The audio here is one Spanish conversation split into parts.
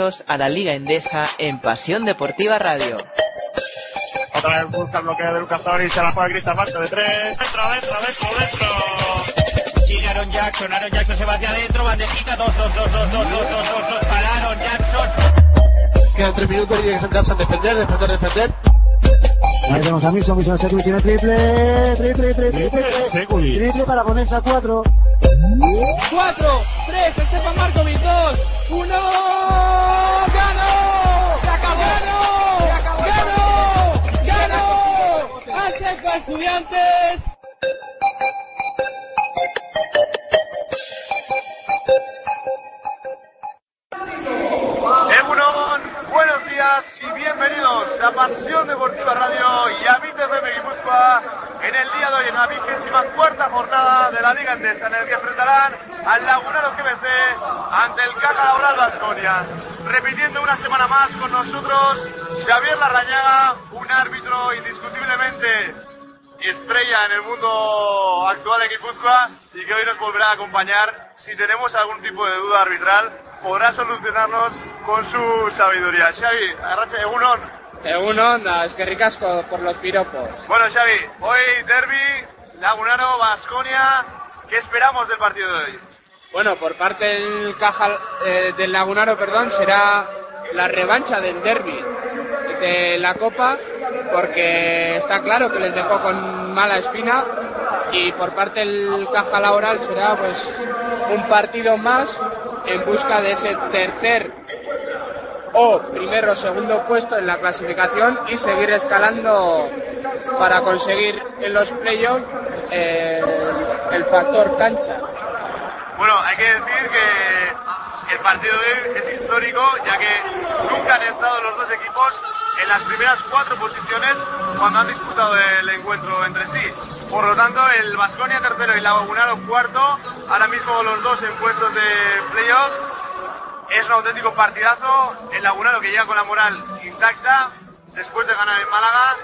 a la Liga Endesa en Pasión Deportiva Radio. Otra vez busca el bloqueo de Lucas Tori, se la juega Cristian Marco de tres. Dentro, dentro, dentro, dentro. Sigue Aaron Jackson, Aaron Jackson se va hacia adentro, bandejita, dos, dos, dos, dos, dos, dos, dos, dos, dos, para Aaron Jackson. Quedan tres minutos y tiene que sentarse a defender, defender, defender. Ahí tenemos a Miso, Miso Seculi tiene triple, triple, triple, triple, triple para ponerse a cuatro. 4, 3, Estefan Markovic, 2, 1, ¡Aseco Estudiantes! Egunon, buenos días y bienvenidos a Pasión Deportiva Radio y a BTFM Guipúzcoa en el día de hoy en la vigésima cuarta jornada de la Liga Endesa en el que enfrentarán al Lagunaro GBC ante el Caja Laboral Vasconia. Repitiendo una semana más con nosotros Xavier Larrañaga, un árbitro indiscutiblemente estrella en el mundo actual de Guipúzcoa y que hoy nos volverá a acompañar. Si tenemos algún tipo de duda arbitral, podrá solucionarnos con su sabiduría. Xavi, arracha Egunon. Egunon, es que ricasco por los piropos. Bueno, Xavi, hoy derby, Lagunaro, Vasconia. ¿Qué esperamos del partido de hoy? Bueno, por parte del Caja eh, del Lagunaro, perdón, será la revancha del derby de la Copa, porque está claro que les dejó con mala espina y por parte del Caja Laboral será pues un partido más en busca de ese tercer o primero o segundo puesto en la clasificación y seguir escalando para conseguir en los playoffs eh, el factor cancha. Bueno, hay que decir que el partido de hoy es histórico, ya que nunca han estado los dos equipos en las primeras cuatro posiciones cuando han disputado el encuentro entre sí. Por lo tanto, el Vasconia tercero y Lagunaro cuarto, ahora mismo los dos en puestos de playoffs. Es un auténtico partidazo. El Lagunaro que llega con la moral intacta después de ganar en Málaga.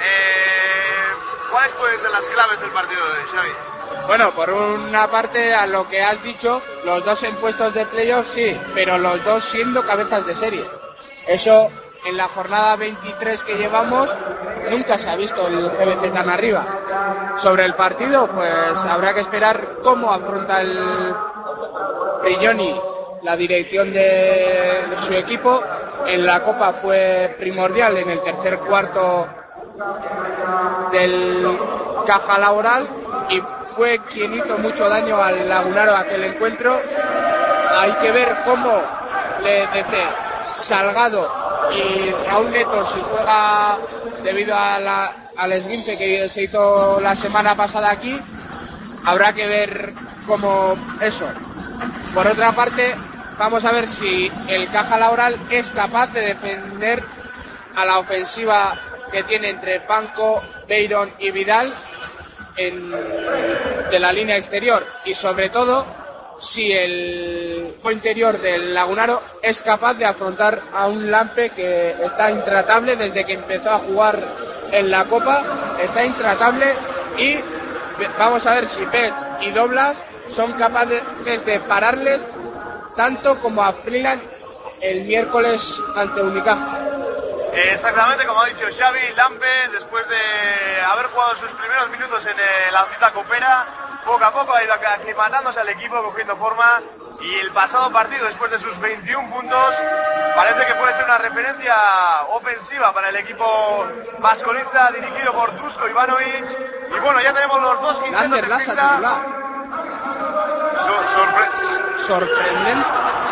Eh, ¿Cuáles pueden ser las claves del partido de hoy, Xavi? Bueno, por una parte, a lo que has dicho, los dos en puestos de playoff sí, pero los dos siendo cabezas de serie. Eso en la jornada 23 que llevamos nunca se ha visto el GBC tan arriba. Sobre el partido, pues habrá que esperar cómo afronta el Prigioni la dirección de su equipo. En la Copa fue primordial en el tercer cuarto del caja laboral y fue quien hizo mucho daño al Lagunaro aquel encuentro. Hay que ver cómo le dice Salgado y Raúl Neto si juega debido a la, al esguince que se hizo la semana pasada aquí. Habrá que ver cómo eso. Por otra parte, vamos a ver si el Caja Laboral es capaz de defender a la ofensiva que tiene entre Panco, Beiron y Vidal en, de la línea exterior y sobre todo si el interior del Lagunaro es capaz de afrontar a un Lampe que está intratable desde que empezó a jugar en la Copa, está intratable y vamos a ver si Pet y Doblas son capaces de pararles tanto como a Freeland el miércoles ante Unicaja. Exactamente como ha dicho Xavi Lampe, después de haber jugado sus primeros minutos en eh, la cita copera, poco a poco ha ido aclimatándose al equipo, cogiendo forma y el pasado partido, después de sus 21 puntos, parece que puede ser una referencia ofensiva para el equipo vasconista dirigido por Dusko Ivanovic. Y bueno, ya tenemos los dos en Lassa pista. sorpre- Sorprendente.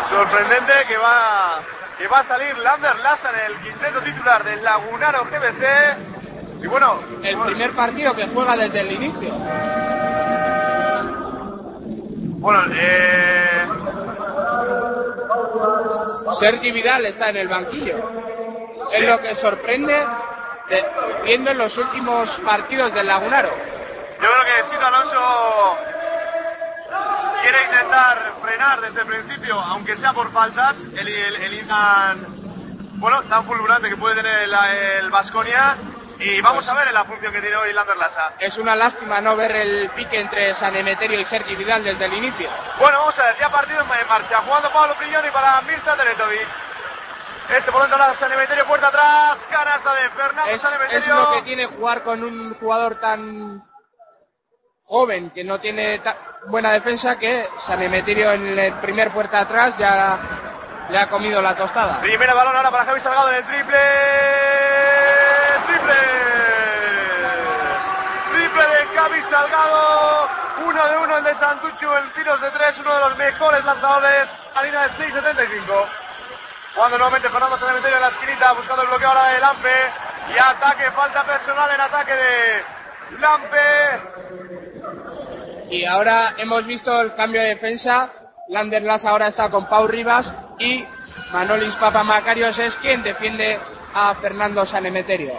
sorprendente que va que va a salir Lander Lassa en el quinteto titular del Lagunaro GBC. Y bueno, El primer partido que juega desde el inicio. bueno, eh, Sergi Vidal está en el banquillo. Es lo que sorprende de- viendo en los últimos partidos del Lagunaro. Yo creo que Sito Alonso quiere intentar frenar desde el principio, aunque sea por faltas, el, el, el Indan, bueno, tan fulgurante que puede tener el, Vasconia. Y vamos a ver la función que tiene hoy Lander Lassa. Es una lástima no ver el pique entre San Emeterio y Sergi Vidal desde el inicio. Bueno, vamos a ver, ya partido en marcha. Jugando Pablo Prigioni para Mirza Teletovic. Este por dentro la San Emeterio, puerta atrás, canasta de Fernando Es, San es Emeterio. lo que tiene jugar con un jugador tan joven que no tiene buena defensa que San Emeterio en el primer puerta atrás ya le ha comido la tostada. Primera balón ahora para Javi Salgado en el triple. Triple. Triple de Javi Salgado. Uno de uno el de Santucho en tiros de tres. Uno de los mejores lanzadores. A de 6.75. Cuando nuevamente Fernando San Emeterio en la esquinita buscando el bloqueo ahora de Lampe. Y ataque, falta personal en ataque de Lampe. Y ahora hemos visto el cambio de defensa. Lander Las ahora está con Pau Rivas y Manolis Papamacarios es quien defiende a Fernando San Emeterio.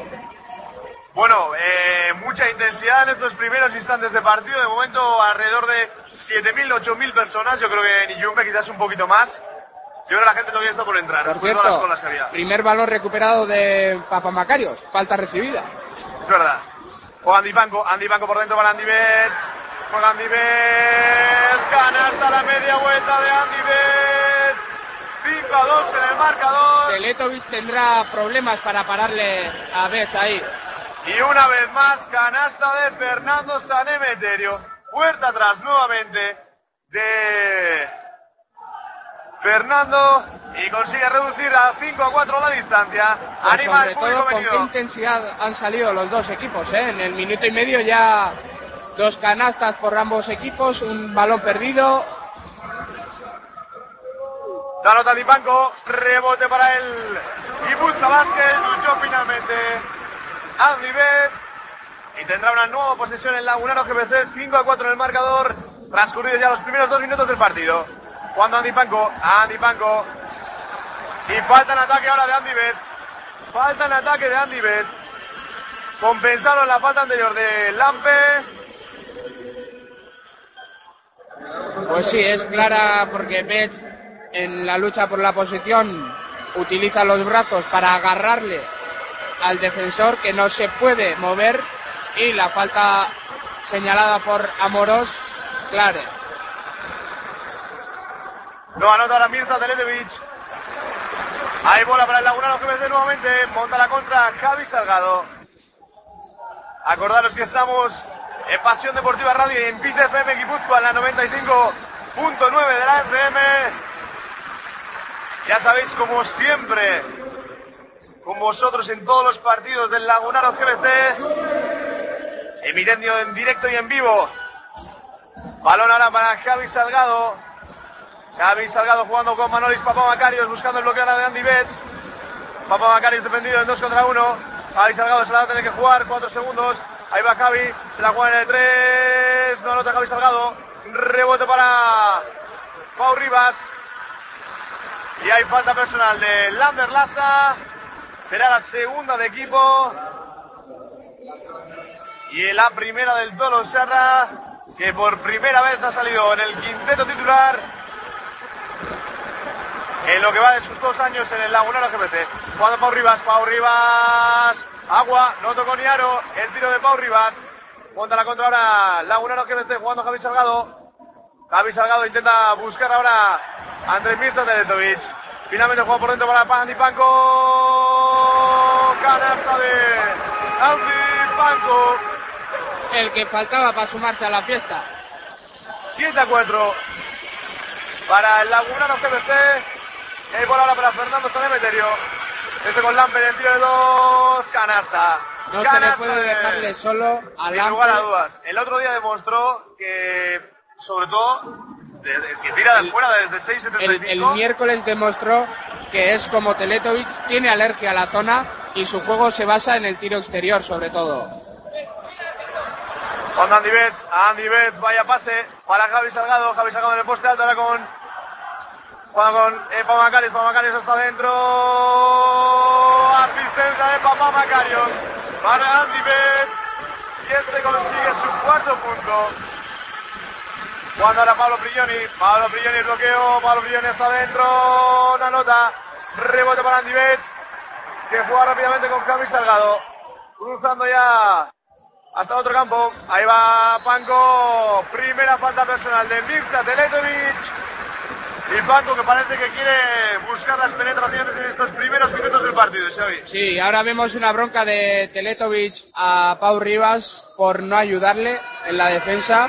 Bueno, eh, mucha intensidad en estos primeros instantes de partido. De momento alrededor de 7.000, 8.000 personas. Yo creo que en Iyumbe quizás un poquito más. Yo creo que la gente todavía está por entrar. Por las cierto, había. primer balón recuperado de Papamacarios, falta recibida. Es verdad. Juega Andy Banco, Andy Banco por dentro para Andy Bet. Juega Andy Bet. Canasta la media vuelta de Andy Bet. 5 a 2 en el marcador. Teletovic tendrá problemas para pararle a Beth ahí. Y una vez más, canasta de Fernando Sanemeterio. Puerta atrás nuevamente de Fernando. Y consigue reducir a 5 a 4 la distancia. Pero Anima sobre al todo con qué intensidad han salido los dos equipos. ¿eh? En el minuto y medio ya dos canastas por ambos equipos, un balón perdido. La nota de Banco, rebote para él. Y busca Vázquez, luchó finalmente. Andy Betts. Y tendrá una nueva posesión en Lagunaro GBC, 5 a 4 en el marcador. Transcurridos ya los primeros dos minutos del partido. Cuando Andy Panco, Andy Panco. Y falta en ataque ahora de Andy Betts. Falta en ataque de Andy Betts. Compensaron la falta anterior de Lampe. Pues sí, es clara porque Betts en la lucha por la posición utiliza los brazos para agarrarle al defensor que no se puede mover y la falta señalada por Amorós, clara. No anota ahora Mirza Teledevic. Hay bola para el Lagunaro GBC nuevamente. Monta la contra Javi Salgado. Acordaros que estamos en Pasión Deportiva Radio y en PIT FM Guipúzcoa en la 95.9 de la FM. Ya sabéis, como siempre, con vosotros en todos los partidos del Lagunaro GBC. Emitiendo en directo y en vivo. Balón ahora para Javi Salgado. Xavi Salgado jugando con Manolis Papamacarios buscando el bloqueo de Andy Betts. Papamacarios defendido en 2 contra 1. Javi Salgado se la va a tener que jugar, 4 segundos. Ahí va Javi, se la juega en el 3. No anota Javi Salgado. Rebote para Pau Rivas. Y hay falta personal de Lander Lassa. Será la segunda de equipo. Y la primera del Tolo Serra, que por primera vez ha salido en el quinteto titular en lo que va de sus dos años en el Lagunaro GPC. Jugando Pau Rivas, Pau Rivas, agua, no tocó ni aro, el tiro de Pau Rivas. Monta la contra ahora Lagunaro GPC jugando Javi Salgado. Javi Salgado intenta buscar ahora a Andrés Mirza Teletovic. Finalmente juega por dentro para Andy Panco. Canasta de Andy Panco. El que faltaba para sumarse a la fiesta. 7 a 4 para el Lagunaro GBC. Y hay bola ahora para Fernando Sanemeterio. Este con Lamper en tiro de dos. Canasta. No se le Canasta puede de- dejarle solo a Sin lugar a dudas. El otro día demostró que, sobre todo, de- de- que tira de El- fuera desde El, 6.75. el miércoles demostró que es como Teletovic, tiene alergia a la zona y su juego se basa en el tiro exterior sobre todo. Con Andy Betts, Andy Betts, vaya pase para Javi Salgado, Javi Salgado en el poste alto ahora con Juega con eh, Papa Macarios, Papa Macarios hasta adentro, asistencia de Papa Macarios para Andy Betts y este consigue su cuarto punto. Cuando ahora Pablo Prigioni, Pablo Prigioni bloqueo, Pablo Prigioni hasta adentro, una nota, rebote para Andy que juega rápidamente con Javi Salgado, cruzando ya hasta otro campo. Ahí va Panko. Primera falta personal de Mirza Teletovic. Y Panko que parece que quiere buscar las penetraciones en estos primeros partido, Xavi. Sí, ahora vemos una bronca de Teletovic a Pau Rivas por no ayudarle en la defensa.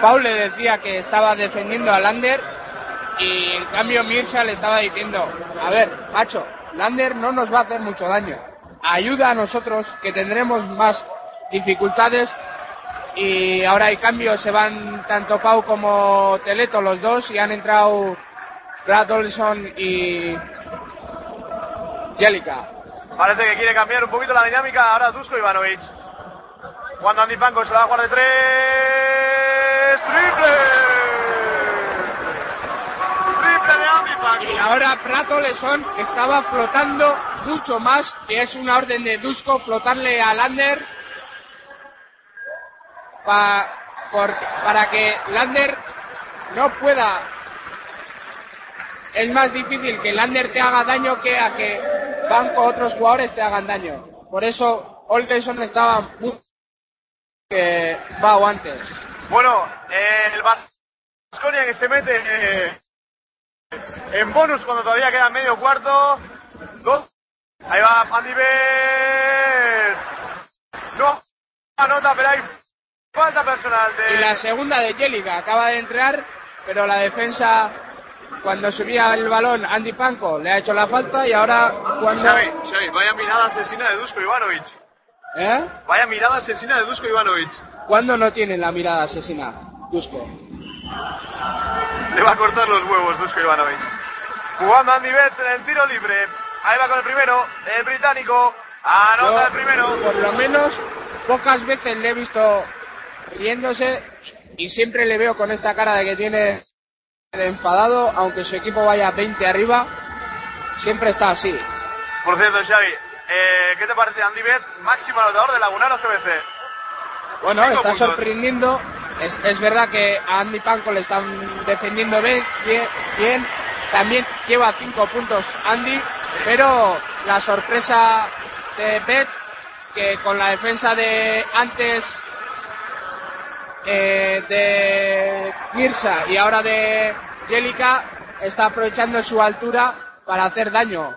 Pau le decía que estaba defendiendo a Lander y en cambio Mirza le estaba diciendo, a ver, macho, Lander no nos va a hacer mucho daño. Ayuda a nosotros que tendremos más dificultades y ahora hay cambios, se van tanto Pau como Teleto los dos y han entrado Brad Olson y Jellica. Parece que quiere cambiar un poquito la dinámica. Ahora Dusko Ivanovic. Cuando Andy Panko se la va a jugar de tres. ¡Triple! ¡Triple de Andy Panko! Y ahora Prato Leson estaba flotando mucho más, que es una orden de Dusko flotarle a Lander pa- por- para que Lander no pueda. Es más difícil que Lander te haga daño que a que Banco otros jugadores te hagan daño. Por eso Olderson estaba muy que va antes. Bueno, eh, el Vasconia que se mete eh, en bonus cuando todavía queda medio cuarto. Dos. Ahí va Andy Bet. No anota, pero hay falta personal de. Y la segunda de Jellica acaba de entrar, pero la defensa, cuando subía el balón, Andy Panko le ha hecho la falta y ahora cuando. Xavi, Xavi, vaya mirada asesina de Dusko Ivanovic. ¿Eh? Vaya mirada asesina de Dusko Ivanovic. ¿Cuándo no tiene la mirada asesina? Dusko. Le va a cortar los huevos Dusko Ivanovic. Jugando Andy Bet en el tiro libre. Ahí va con el primero, el británico. Anota Yo, el primero. Por lo menos, pocas veces le he visto riéndose y siempre le veo con esta cara de que tiene enfadado, aunque su equipo vaya 20 arriba, siempre está así. Por cierto, Xavi, eh, ¿qué te parece Andy Bet, máximo anotador de Lagunaro CBC? Bueno, Cinco está puntos. sorprendiendo. Es, es verdad que a Andy Panko le están defendiendo bien, bien, bien. También lleva cinco puntos Andy, pero la sorpresa de Bet, que con la defensa de antes eh, de Mirza y ahora de Jellica, está aprovechando su altura para hacer daño.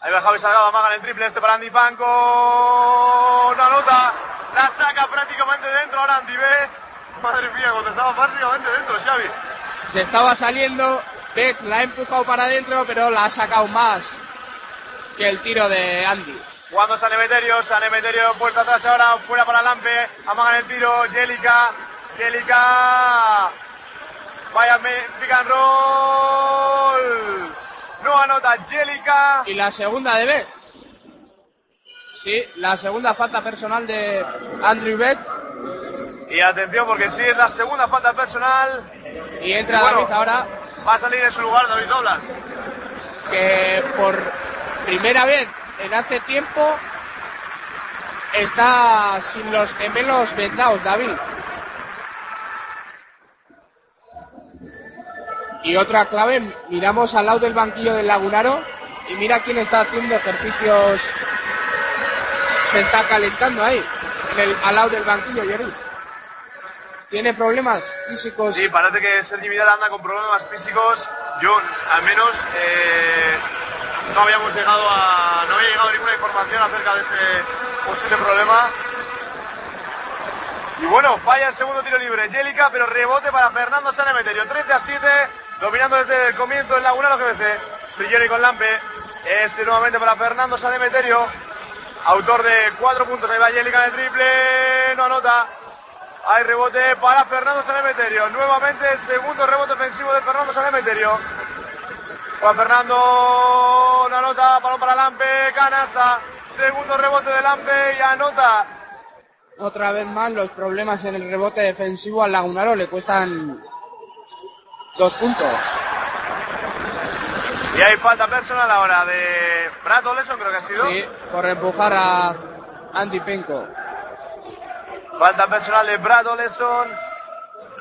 Ahí va Javi Salgado, amaga el triple este para Andy Panco. No anota, la saca prácticamente dentro ahora Andy Bet. Madre mía, cuando estaba prácticamente dentro, Xavi. Se estaba saliendo, Bet la ha empujado para adentro, pero la ha sacado más que el tiro de Andy. Jugando San Emeterio, San Emeterio, puerta atrás ahora, fuera para Lampe, amagan el tiro, Jelica, Jelica, vaya pick and roll, no anota Jelica, Y la segunda de Bet. Sí, la segunda falta personal de Andrew Bet. y atención porque sí es la segunda falta personal, Y entra Bueno. David ahora, va a salir en su lugar David Doblas. que por primera vez en hace tiempo está sin los gemelos vendados, David. Y otra clave, miramos al lado del banquillo del Lagunaro y mira quién está haciendo ejercicios. Se está calentando ahí, en el, al lado del banquillo, Yori. Tiene problemas físicos. Sí, parece que Sergi Vidal anda con problemas físicos, yo al menos eh, no habíamos llegado a, no había llegado ninguna información acerca de ese posible problema. Y bueno, falla el segundo tiro libre. Jelica, pero rebote para Fernando Sanemeterio. 13 a 7, dominando desde el comienzo el Lagunaro GBC. Frilloni con Lampe. Este nuevamente para Fernando Sanemeterio. Autor de 4 puntos. Ahí va Jelica en triple. No anota. Hay rebote para Fernando Sanemeterio. Nuevamente el segundo rebote ofensivo de Fernando Sanemeterio. Juan Fernando no anota, balón para Lampe, canasta. Segundo rebote de Lampe y anota. Otra vez más los problemas en el rebote defensivo al Lagunaro le cuestan dos puntos. Y hay falta personal ahora de Brad Oleson, creo que ha sido. Sí, por empujar a Andy Penco. Falta personal de Brad Oleson.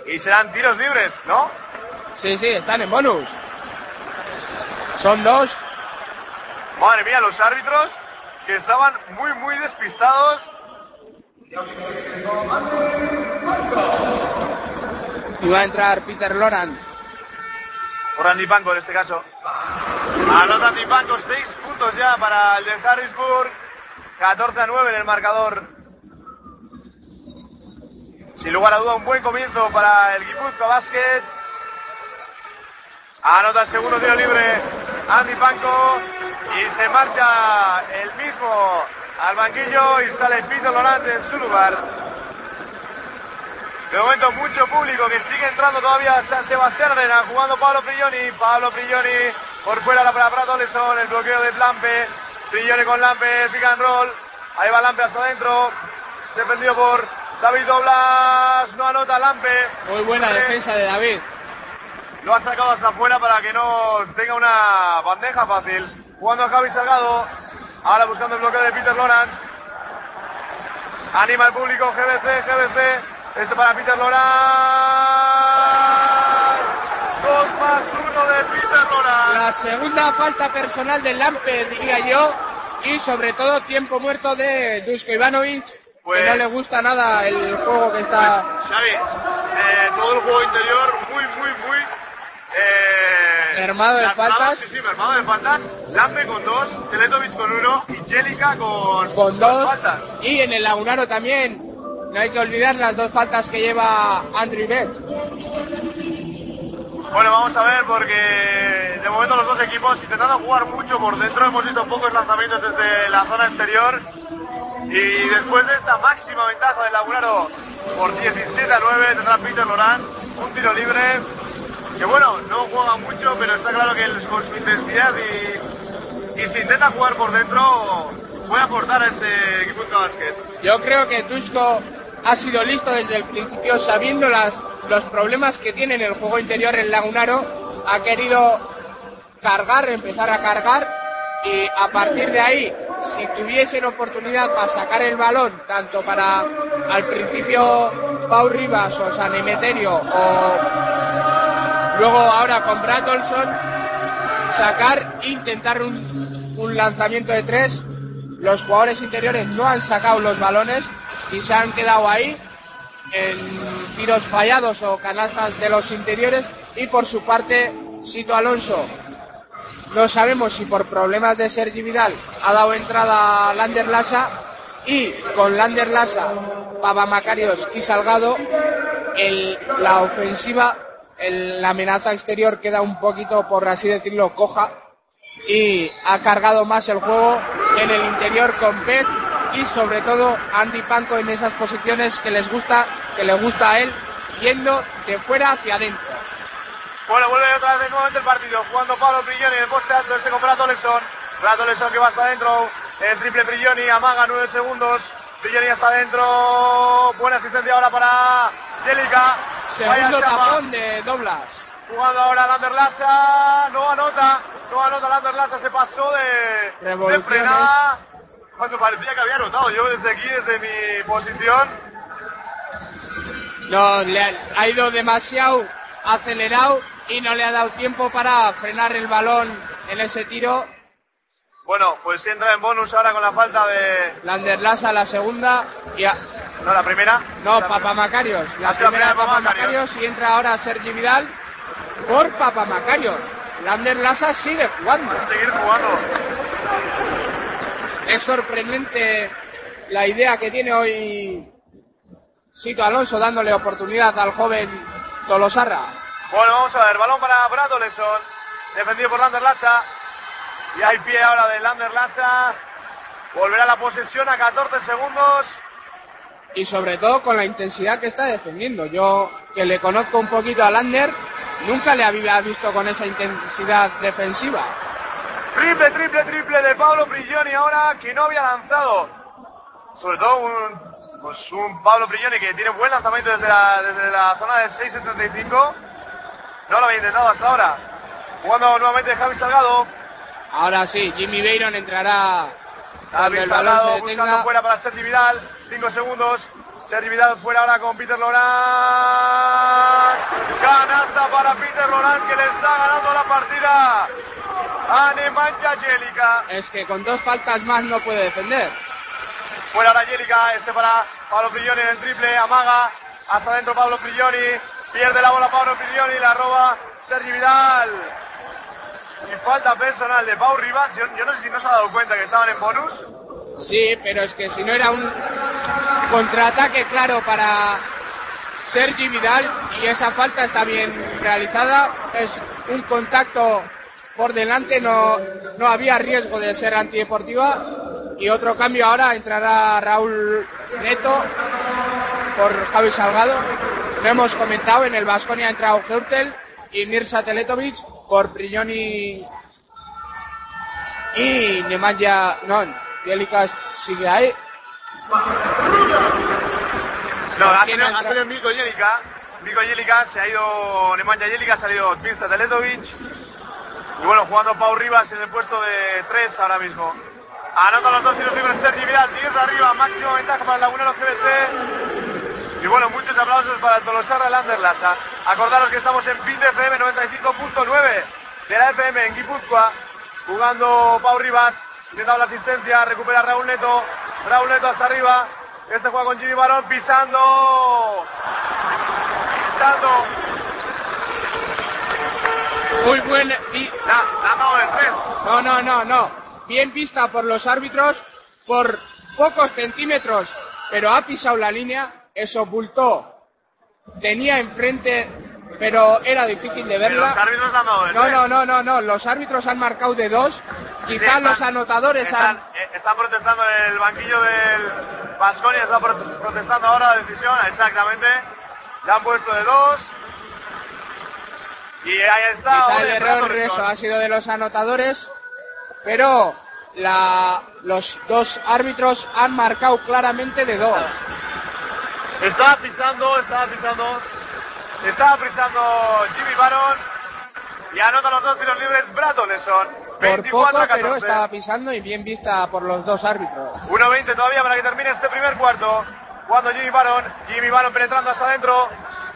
Y serán tiros libres, ¿no? Sí, sí, están en bonus. Son dos. Madre mía, los árbitros que estaban muy, muy despistados. Y va a entrar Peter Loran. Por Andy Panko en este caso. Anota Andy Panko, 6 puntos ya para el de Harrisburg. 14 a 9 en el marcador. Sin lugar a duda, un buen comienzo para el Guipúzcoa Basket. Anota el segundo tiro libre Andy Panco y se marcha el mismo al banquillo y sale Pito Lorante en su lugar. De momento mucho público que sigue entrando todavía a San Sebastián Arena jugando Pablo Prigioni. Pablo Prigioni por fuera la para Prato Leson, el bloqueo de Lampe. Prigioni con Lampe, pick and roll. Ahí va Lampe hasta adentro. Defendido por David Doblas. No anota Lampe. Muy buena Eh, defensa de David. Lo ha sacado hasta afuera para que no tenga una bandeja fácil. Jugando a Javi Salgado. Ahora buscando el bloqueo de Peter Lorant. Anima el público GBC, GBC. Este para Peter Lorant. Dos más uno de Peter Lorant. La segunda falta personal del Lampe, diría yo. Y sobre todo tiempo muerto de Dusko Ivanovic. Pues- Que no le gusta nada el juego que está. Xavi, eh, todo el juego interior muy, muy, muy... Eh, Mermado de faltas. Sí, sí, mermado de faltas. Lampe con dos, Teletovic con uno y Jelica con, con dos. faltas. Y en el Lagunaro también. No hay que olvidar las dos faltas que lleva Andrew Bett. Bueno, vamos a ver porque de momento los dos equipos intentando jugar mucho por dentro. Hemos visto pocos lanzamientos desde la zona exterior. Y después de esta máxima ventaja del Lagunaro por 17 a 9 tendrá Peter Lorán un tiro libre. Que bueno, no juega mucho, pero está claro que él, con su intensidad y, y si intenta jugar por dentro puede aportar a este equipo de básquet. Yo creo que Dusko ha sido listo desde el principio, sabiendo las, los problemas que tiene en el juego interior el Lagunaro, ha querido cargar, empezar a cargar y a partir de ahí, si tuviesen oportunidad para sacar el balón, tanto para al principio Pau Rivas o San Emeterio o luego ahora con Brad Olson, sacar intentar un, un lanzamiento de tres. Los jugadores interiores no han sacado los balones y se han quedado ahí en tiros fallados o canastas de los interiores y por su parte Sito Alonso no sabemos si por problemas de Sergi Vidal ha dado entrada a Lander Lassa y con Lander Lassa, Papa Macarios y Salgado el- la ofensiva, el- la amenaza exterior queda un poquito, por así decirlo, coja y ha cargado más el juego en el interior con Pet y sobre todo Andy Panco en esas posiciones que les gusta, que le gusta a él, yendo de fuera hacia adentro. Bueno, vuelve otra vez nuevamente el partido. Jugando Pablo Prigioni en el poste alto este con Prato Leson. Prato que va hasta adentro. El triple Prigioni amaga 9 segundos. Prigioni hasta adentro. Buena asistencia ahora para Jelica. Segundo tapón de Doblas. Jugando ahora Lander Lassa. No anota. No anota Lander Lassa. Se pasó de, de frenada. Cuando parecía que había anotado. Yo desde aquí, desde mi posición. No, le ha, ha ido demasiado acelerado y no le ha dado tiempo para frenar el balón en ese tiro. Bueno, pues entra en bonus ahora con la falta de. Lander Lassa la segunda y a- No, la primera. no, La Papa Macarios. La la primera de Papamacarios. Macarios y entra ahora Sergi Vidal por Papa Macarios. Lander Lassa sigue jugando. Seguir jugando. Es sorprendente la idea que tiene hoy Sito Alonso dándole oportunidad al joven Tolosarra. Bueno, vamos a ver, balón para Brad Oleson, defendido por Lander Lacha. Y hay pie ahora de Lander Lacha. Volverá la posesión a 14 segundos. y sobre todo con la intensidad que está defendiendo. Yo, que le conozco un poquito a Lander, nunca le había visto con esa intensidad defensiva. Triple, triple, triple de Pablo Prigioni ahora que no había lanzado. Sobre todo un, pues un Pablo Prigioni que tiene buen lanzamiento desde la, desde la zona de 6.75. No lo había intentado hasta ahora. Jugando nuevamente Javi Salgado. Ahora sí, Jimmy Bayron entrará se buscando fuera para Sergi Vidal. 5 segundos. Sergi Vidal fuera ahora con Peter Lorán. Canasta para Peter Lorán que le está ganando la partida. a Nemanja Jelica. Es que con dos faltas más no puede defender. Fuera ahora Jelica. Este para Pablo Prigioni en el triple. Amaga. Hasta adentro Pablo Prigioni. Pierde la bola Pablo Prigioni. La roba Sergi Vidal. Y falta personal de Pau Rivas. Yo, no sé si no se ha dado cuenta que estaban en bonus. Sí, pero es que si no era un contraataque claro para Sergi Vidal y esa falta está bien realizada, es un contacto por delante, no, no había riesgo de ser antideportiva y otro cambio ahora entrará Raúl Neto por Javi Salgado. Lo hemos comentado, en el Vasconia ha entrado Hurtel y Mirza Teletovic por Brilloni y Nemanja, no, Bielica sigue ahí. No, ha ¿Quién salido, ha salido Milko Jelica. Se ha ido Nemanja Jelica, ha salido Mirza Teletovic. Y bueno, jugando Pau Rivas en el puesto de 3 ahora mismo. Anota los dos tiros libres Sergi Vidal, 10 de arriba, máximo ventaja para el Lagunero GBC. Y bueno, muchos aplausos para el Tolosarra el Anderlecht. Acordaros que estamos en PIN FM 95.9 de la FM en Guipúzcoa, jugando Pau Rivas, intentando la asistencia, recupera Raúl Neto, Raúl Neto hasta arriba, este juega con Jimmy Barón pisando, pisando, Muy buen. y- la. No, no, no, no. Bien vista por los árbitros por pocos centímetros, pero ha pisado la línea. Eso bultó. Tenía enfrente, pero era difícil de Pero los verla. árbitros han dado No, no, no, no, no. Los árbitros han marcado de dos. Quizás los anotadores están, han. eh, están protestando en el banquillo del Vasconia, está pro- protestando ahora la decisión, exactamente. Le han puesto de dos. Y ahí está. Quizá el error eso ha sido de los anotadores, pero la, los dos árbitros han marcado claramente de dos. Estaba pisando, estaba pisando. Estaba pisando Jimmy Baron. Y anota los dos tiros libres Brad Oleson. Por 24 poco, a pero 14. estaba pisando y bien vista por los dos árbitros. 1.20 todavía para que termine este primer cuarto. Cuando Jimmy Baron, Jimmy Baron penetrando hasta adentro.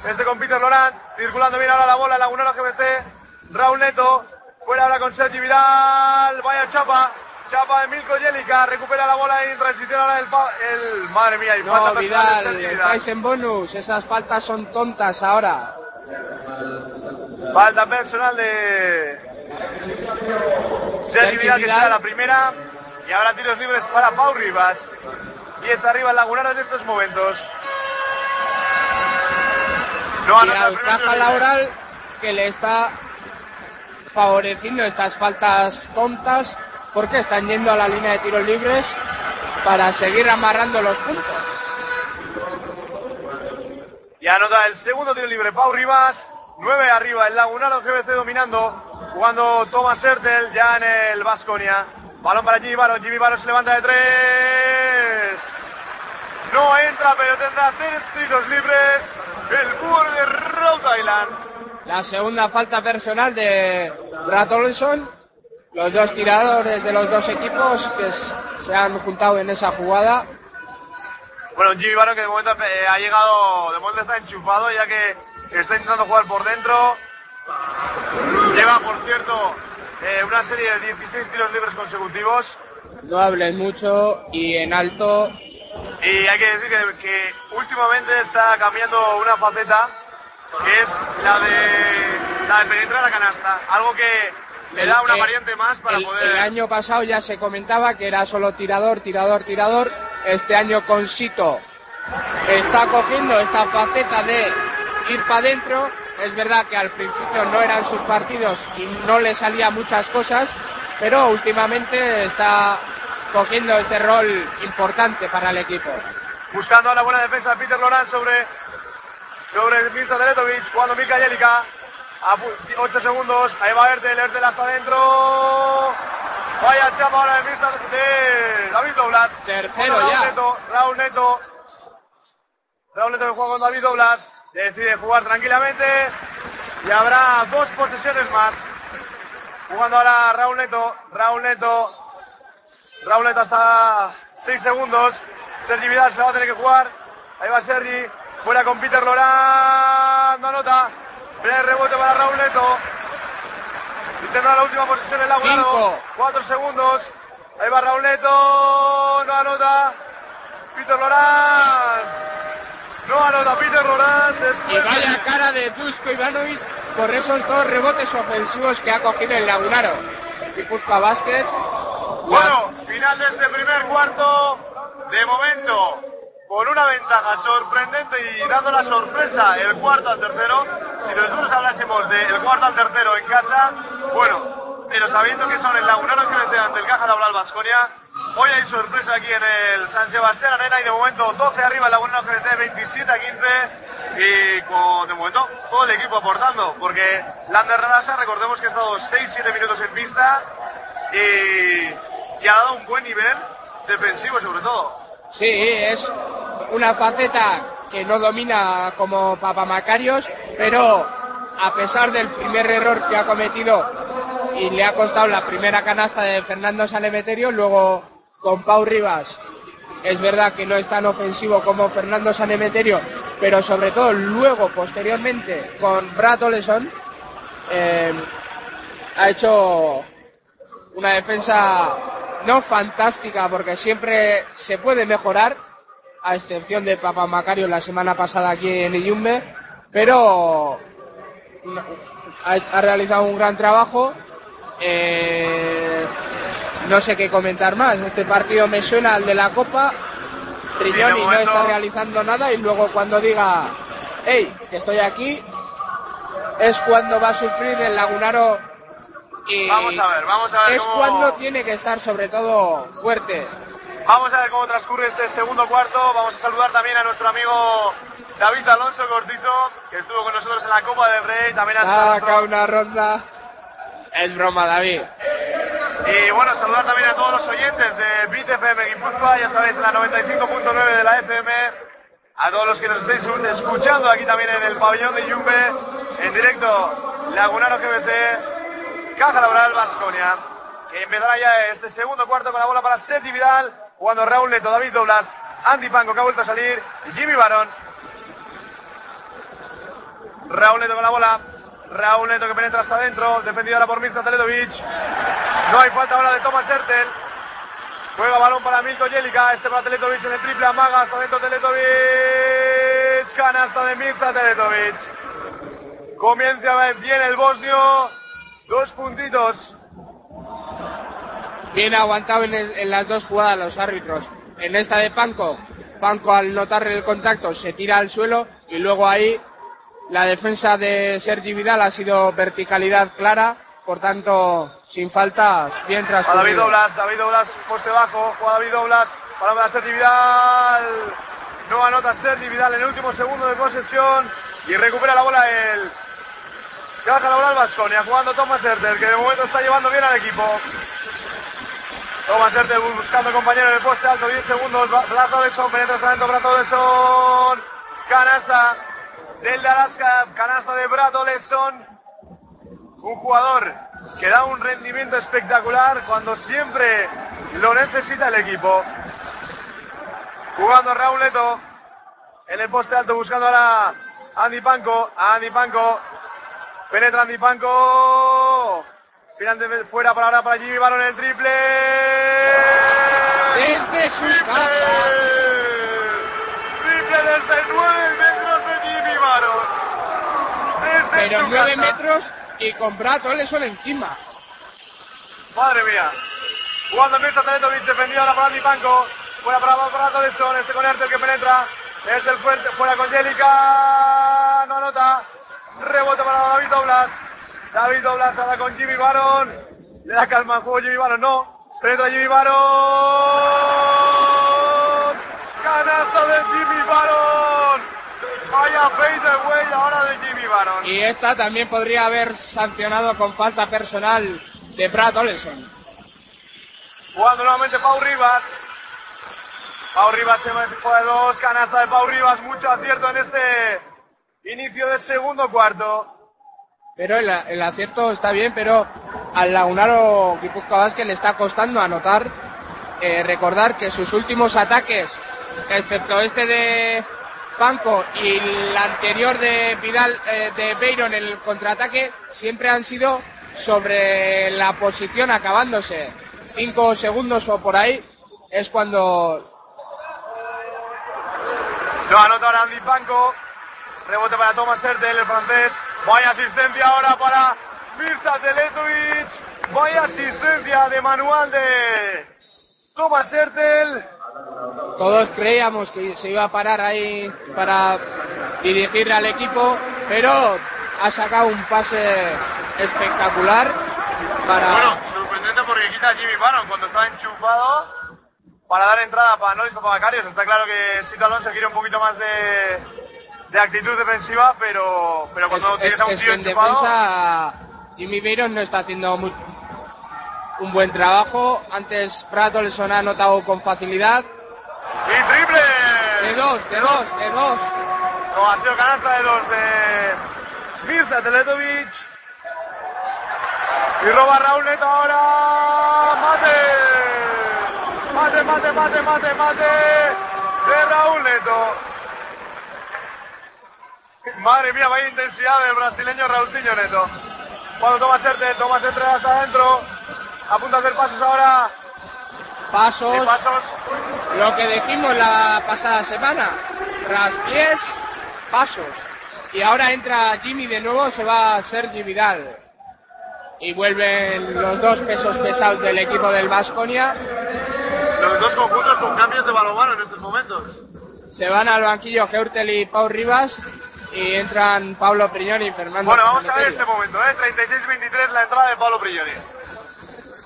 Este con Peter Laurent, circulando bien ahora la bola, Lagunero GBC. Raúl Neto, fuera ahora con Sergi Vidal. Vaya chapa, chapa de Milko Jelica. Recupera la bola y en transición ahora el, pa- el madre mía. Y falta No, personal de Vidal, estáis en bonus. Esas faltas son tontas ahora. Falta personal de Sergi Vidal, que será la primera. Y ahora tiros libres para Pau Rivas. Y está arriba el Lagunero en estos momentos. No Y anota al el primer tiro caja libre. Laural que le está favoreciendo estas faltas tontas porque están yendo a la línea de tiros libres para seguir amarrando los puntos. Y anota el segundo tiro libre Pau Rivas. 9 arriba el Lagunaro GBC dominando. Jugando Thomas Hertel ya en el Vasconia. Balón para Jimmy Baron. Jimmy Baron se levanta de tres. No entra, pero tendrá tres tiros libres. El jugador de Rhode Island. La segunda falta personal de Brad Olson. Los dos tiradores de los dos equipos que se han juntado en esa jugada. Bueno, Jimmy Baron que de momento eh, ha llegado, de momento está enchufado ya que está intentando jugar por dentro. Lleva, por cierto, eh, una serie de 16 tiros libres consecutivos. No hablen mucho y en alto. Y hay que decir que, que últimamente está cambiando una faceta, que es la de, la de penetrar la canasta. Algo que le da una variante más para el, poder... el año pasado ya se comentaba que era solo tirador, tirador, tirador. Este año con Sito está cogiendo esta faceta de ir para adentro. Es verdad que al principio no eran sus partidos y no le salía muchas cosas, pero últimamente está cogiendo este rol importante para el equipo. Buscando la buena defensa de Peter Loran sobre, sobre Mirza Teletovic, jugando Mika Jelica. A 8 segundos, ahí va Ertel, Ertel hasta adentro. Vaya chapa ahora de Mirza de David Doblas. Tercero Raúl ya. Neto, Raúl Neto. Raúl Neto que juega con David Doblas. Decide jugar tranquilamente. Y habrá dos posesiones más. Jugando ahora Raúl Neto, Raúl Neto. Raúl Neto hasta 6 segundos. Sergi Vidal se la va a tener que jugar. Ahí va Sergi. Fuera con Peter Lorán. No anota. Primer rebote para Raúl Neto. Y tendrá la última posición el Lagunaro. 4 segundos. Ahí va Raúl Neto. No anota. Peter Lorán. No anota Peter Roland. Y vaya cara de Dusko Ivanovic por esos dos rebotes ofensivos que ha cogido el Lagunaro. Guipúzcoa Basket. Bueno, final de este primer cuarto. De momento, con una ventaja sorprendente y dando la sorpresa el cuarto al tercero. Si nosotros hablásemos del cuarto al tercero en casa, bueno, pero sabiendo que son el Lagunaro que ante el Caja Laboral Vasconia, hoy hay sorpresa aquí en el San Sebastián Arena y de momento 12 arriba el Lagunaro GNT, 27 a 15 y con, de momento todo el equipo aportando, porque Lander Radasa, recordemos que ha estado 6-7 minutos en pista y, y ha dado un buen nivel defensivo sobre todo. Sí, es una faceta que no domina como Papamacarios, pero a pesar del primer error que ha cometido y le ha costado la primera canasta de Fernando Sanemeterio, luego con Pau Rivas es verdad que no es tan ofensivo como Fernando Sanemeterio, pero sobre todo luego, posteriormente, con Brad Oleson, eh, ha hecho una defensa no fantástica, porque siempre se puede mejorar, a excepción de Papa Macario la semana pasada aquí en Iyumbe, pero ha, realizado un gran trabajo. Eh, no sé qué comentar más. Este partido me suena al de la Copa. Trignoni no está realizando nada y luego cuando diga, hey, que estoy aquí, es cuando va a sufrir el Lagunaro y Vamos a ver, vamos a ver es cómo- cuando tiene que estar sobre todo fuerte. Vamos a ver cómo transcurre este segundo cuarto. Vamos a saludar también a nuestro amigo David Alonso Cortito, que estuvo con nosotros en la Copa del Rey. También a Saca una ronda. Es broma, David. Y bueno, saludar también a todos los oyentes de Beat FM Guipúzcoa, ya sabéis, en la 95.9 de la FM. A todos los que nos estéis escuchando aquí también en el pabellón de Yumbe, en directo, Lagunaro GBC, Caja Laboral Vasconia. Que empezará ya este segundo cuarto con la bola para Seti Vidal, jugando Raúl Neto, David Doblas, Andy Panco que ha vuelto a salir, Jimmy Barón. Raúl Neto con la bola. Raúl Neto que penetra hasta adentro. Defendido ahora por Mirza Teletovic. No hay falta ahora de Thomas Hertel. Juega balón para Milko Jelica. Este para Teletovic en el triple amaga. Hasta adentro Teletovic. Canasta de Mirza Teletovic. Comienza bien el bosnio. Dos puntitos. Bien aguantado en, el- en las dos jugadas los árbitros. En esta de Panco, Panco al notar el contacto se tira al suelo y luego ahí la defensa de Sergi Vidal ha sido verticalidad clara, por tanto sin faltas, bien A David. Doblas, David Doblas, poste bajo, juega David Doblas, para para Sergi Vidal. No anota Sergi Vidal en el último segundo de posesión y recupera la bola el Caja Laboral Vasconia, jugando Thomas Hertel, que de momento está llevando bien al equipo. Thomas Hertel buscando compañero en el poste alto, 10 segundos, Brazo de Son, penetra adentro, Brazo de Son, canasta del de Alaska, canasta de Brato Leson, un jugador que da un rendimiento espectacular cuando siempre lo necesita el equipo. Jugando Raúl Leto en el poste alto buscando ahora Andy Panco, Andy Panco, penetra Andy Panco, finalmente fuera para ahora para Jimmy Barón el triple. Desde su casa. Triple desde 9 metros de Jimmy Barón. Desde Pero su 9 casa. metros y con Brato Oleson encima. Madre mía. Jugando Mirza Teletovic, defendido ahora para Andy Panco. Fuera para abajo para Toleson, este con Hertel que penetra. Es el fuerte, fuera con Jelica. No anota. Rebote para David Doblas. David Doblas ahora con Jimmy Barón. Le da calma al juego Jimmy Barón, no. Penetra Jimmy Barón. Canasta de Jimmy Barón. Vaya fadeaway ahora de Jimmy Barón. Y esta también podría haber sancionado con falta personal de Brad Oleson. Jugando nuevamente Pau Rivas. Pau Rivas se por de dos. Canasta de Pau Rivas. Mucho acierto en este inicio del segundo cuarto. Pero el, el acierto está bien, pero al Lagunaro Guipúzcoa Vázquez le está costando anotar. Eh, recordar que sus últimos ataques, excepto este de Panco y el anterior de Vidal, eh, de Beiron, el contraataque, siempre han sido sobre la posición acabándose. Cinco segundos o por ahí es cuando Lo anota Andy Panko. Rebote para Thomas Hertel, el francés. Vaya asistencia ahora para Mirza Teletovic. Vaya asistencia de manual de Thomas Hertel. Todos creíamos que se iba a parar ahí para dirigir al equipo, pero ha sacado un pase espectacular para... Bueno, sorprendente porque quita a Jimmy Barron cuando estaba enchufado para dar entrada para Noris Papagacarios. Está claro que Sito Alonso quiere un poquito más de, de actitud defensiva, pero, pero cuando es, tienes es- a un es tío que en defensa Jimmy Bayron no está haciendo un buen trabajo. Antes Pratolson ha anotado con facilidad. ¡Y triple! De dos, de dos, de dos. No, ha sido canasta de dos de Mirza Teletovic. Y roba Raúl Neto ahora. ¡Mate! Mate, mate, mate, mate, mate. De Raúl Neto. Madre mía, vaya intensidad del brasileño Raúltinho Neto. Cuando toma Serte, toma Serte hasta adentro. A punto de hacer pasos ahora. Pasos. Y pasos. Lo que dijimos la pasada semana. Tras pies, pasos. Y ahora entra Jimmy de nuevo, se va Sergi Vidal. Y vuelven los dos pesos pesados del equipo del Vasconia. Los dos conjuntos con cambios de balonmano en estos momentos. Se van al banquillo Geurtel y Pau Rivas. Y entran Pablo Priñón y Fernando. Bueno, vamos a ver este momento, ¿eh? 36-23 la entrada de Pablo Prigioni.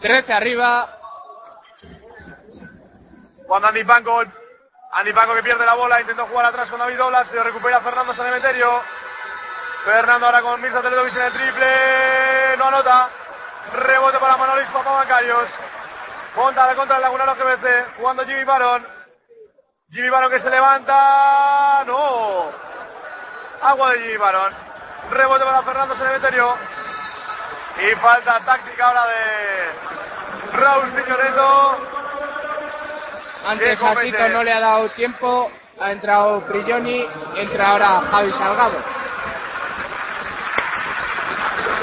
13 arriba. Cuando Andy Panko, Andy Panko que pierde la bola, intentó jugar atrás con David Doblas, se recupera Fernando Sanemeterio. Fernando ahora con Mirza Teletovic en el triple, no anota. Rebote para Manolis Papabacarios. Contra la contra el Lagunaro GBC, jugando Jimmy Barón. Jimmy Barón que se levanta, no. Agua de Barón. Rebote para Fernando Sanemeterio. Y falta táctica ahora de Raúl Signoreto. Antes Qué a comete. Sito no le ha dado tiempo. Ha entrado Prigioni. Entra ahora Javi Salgado.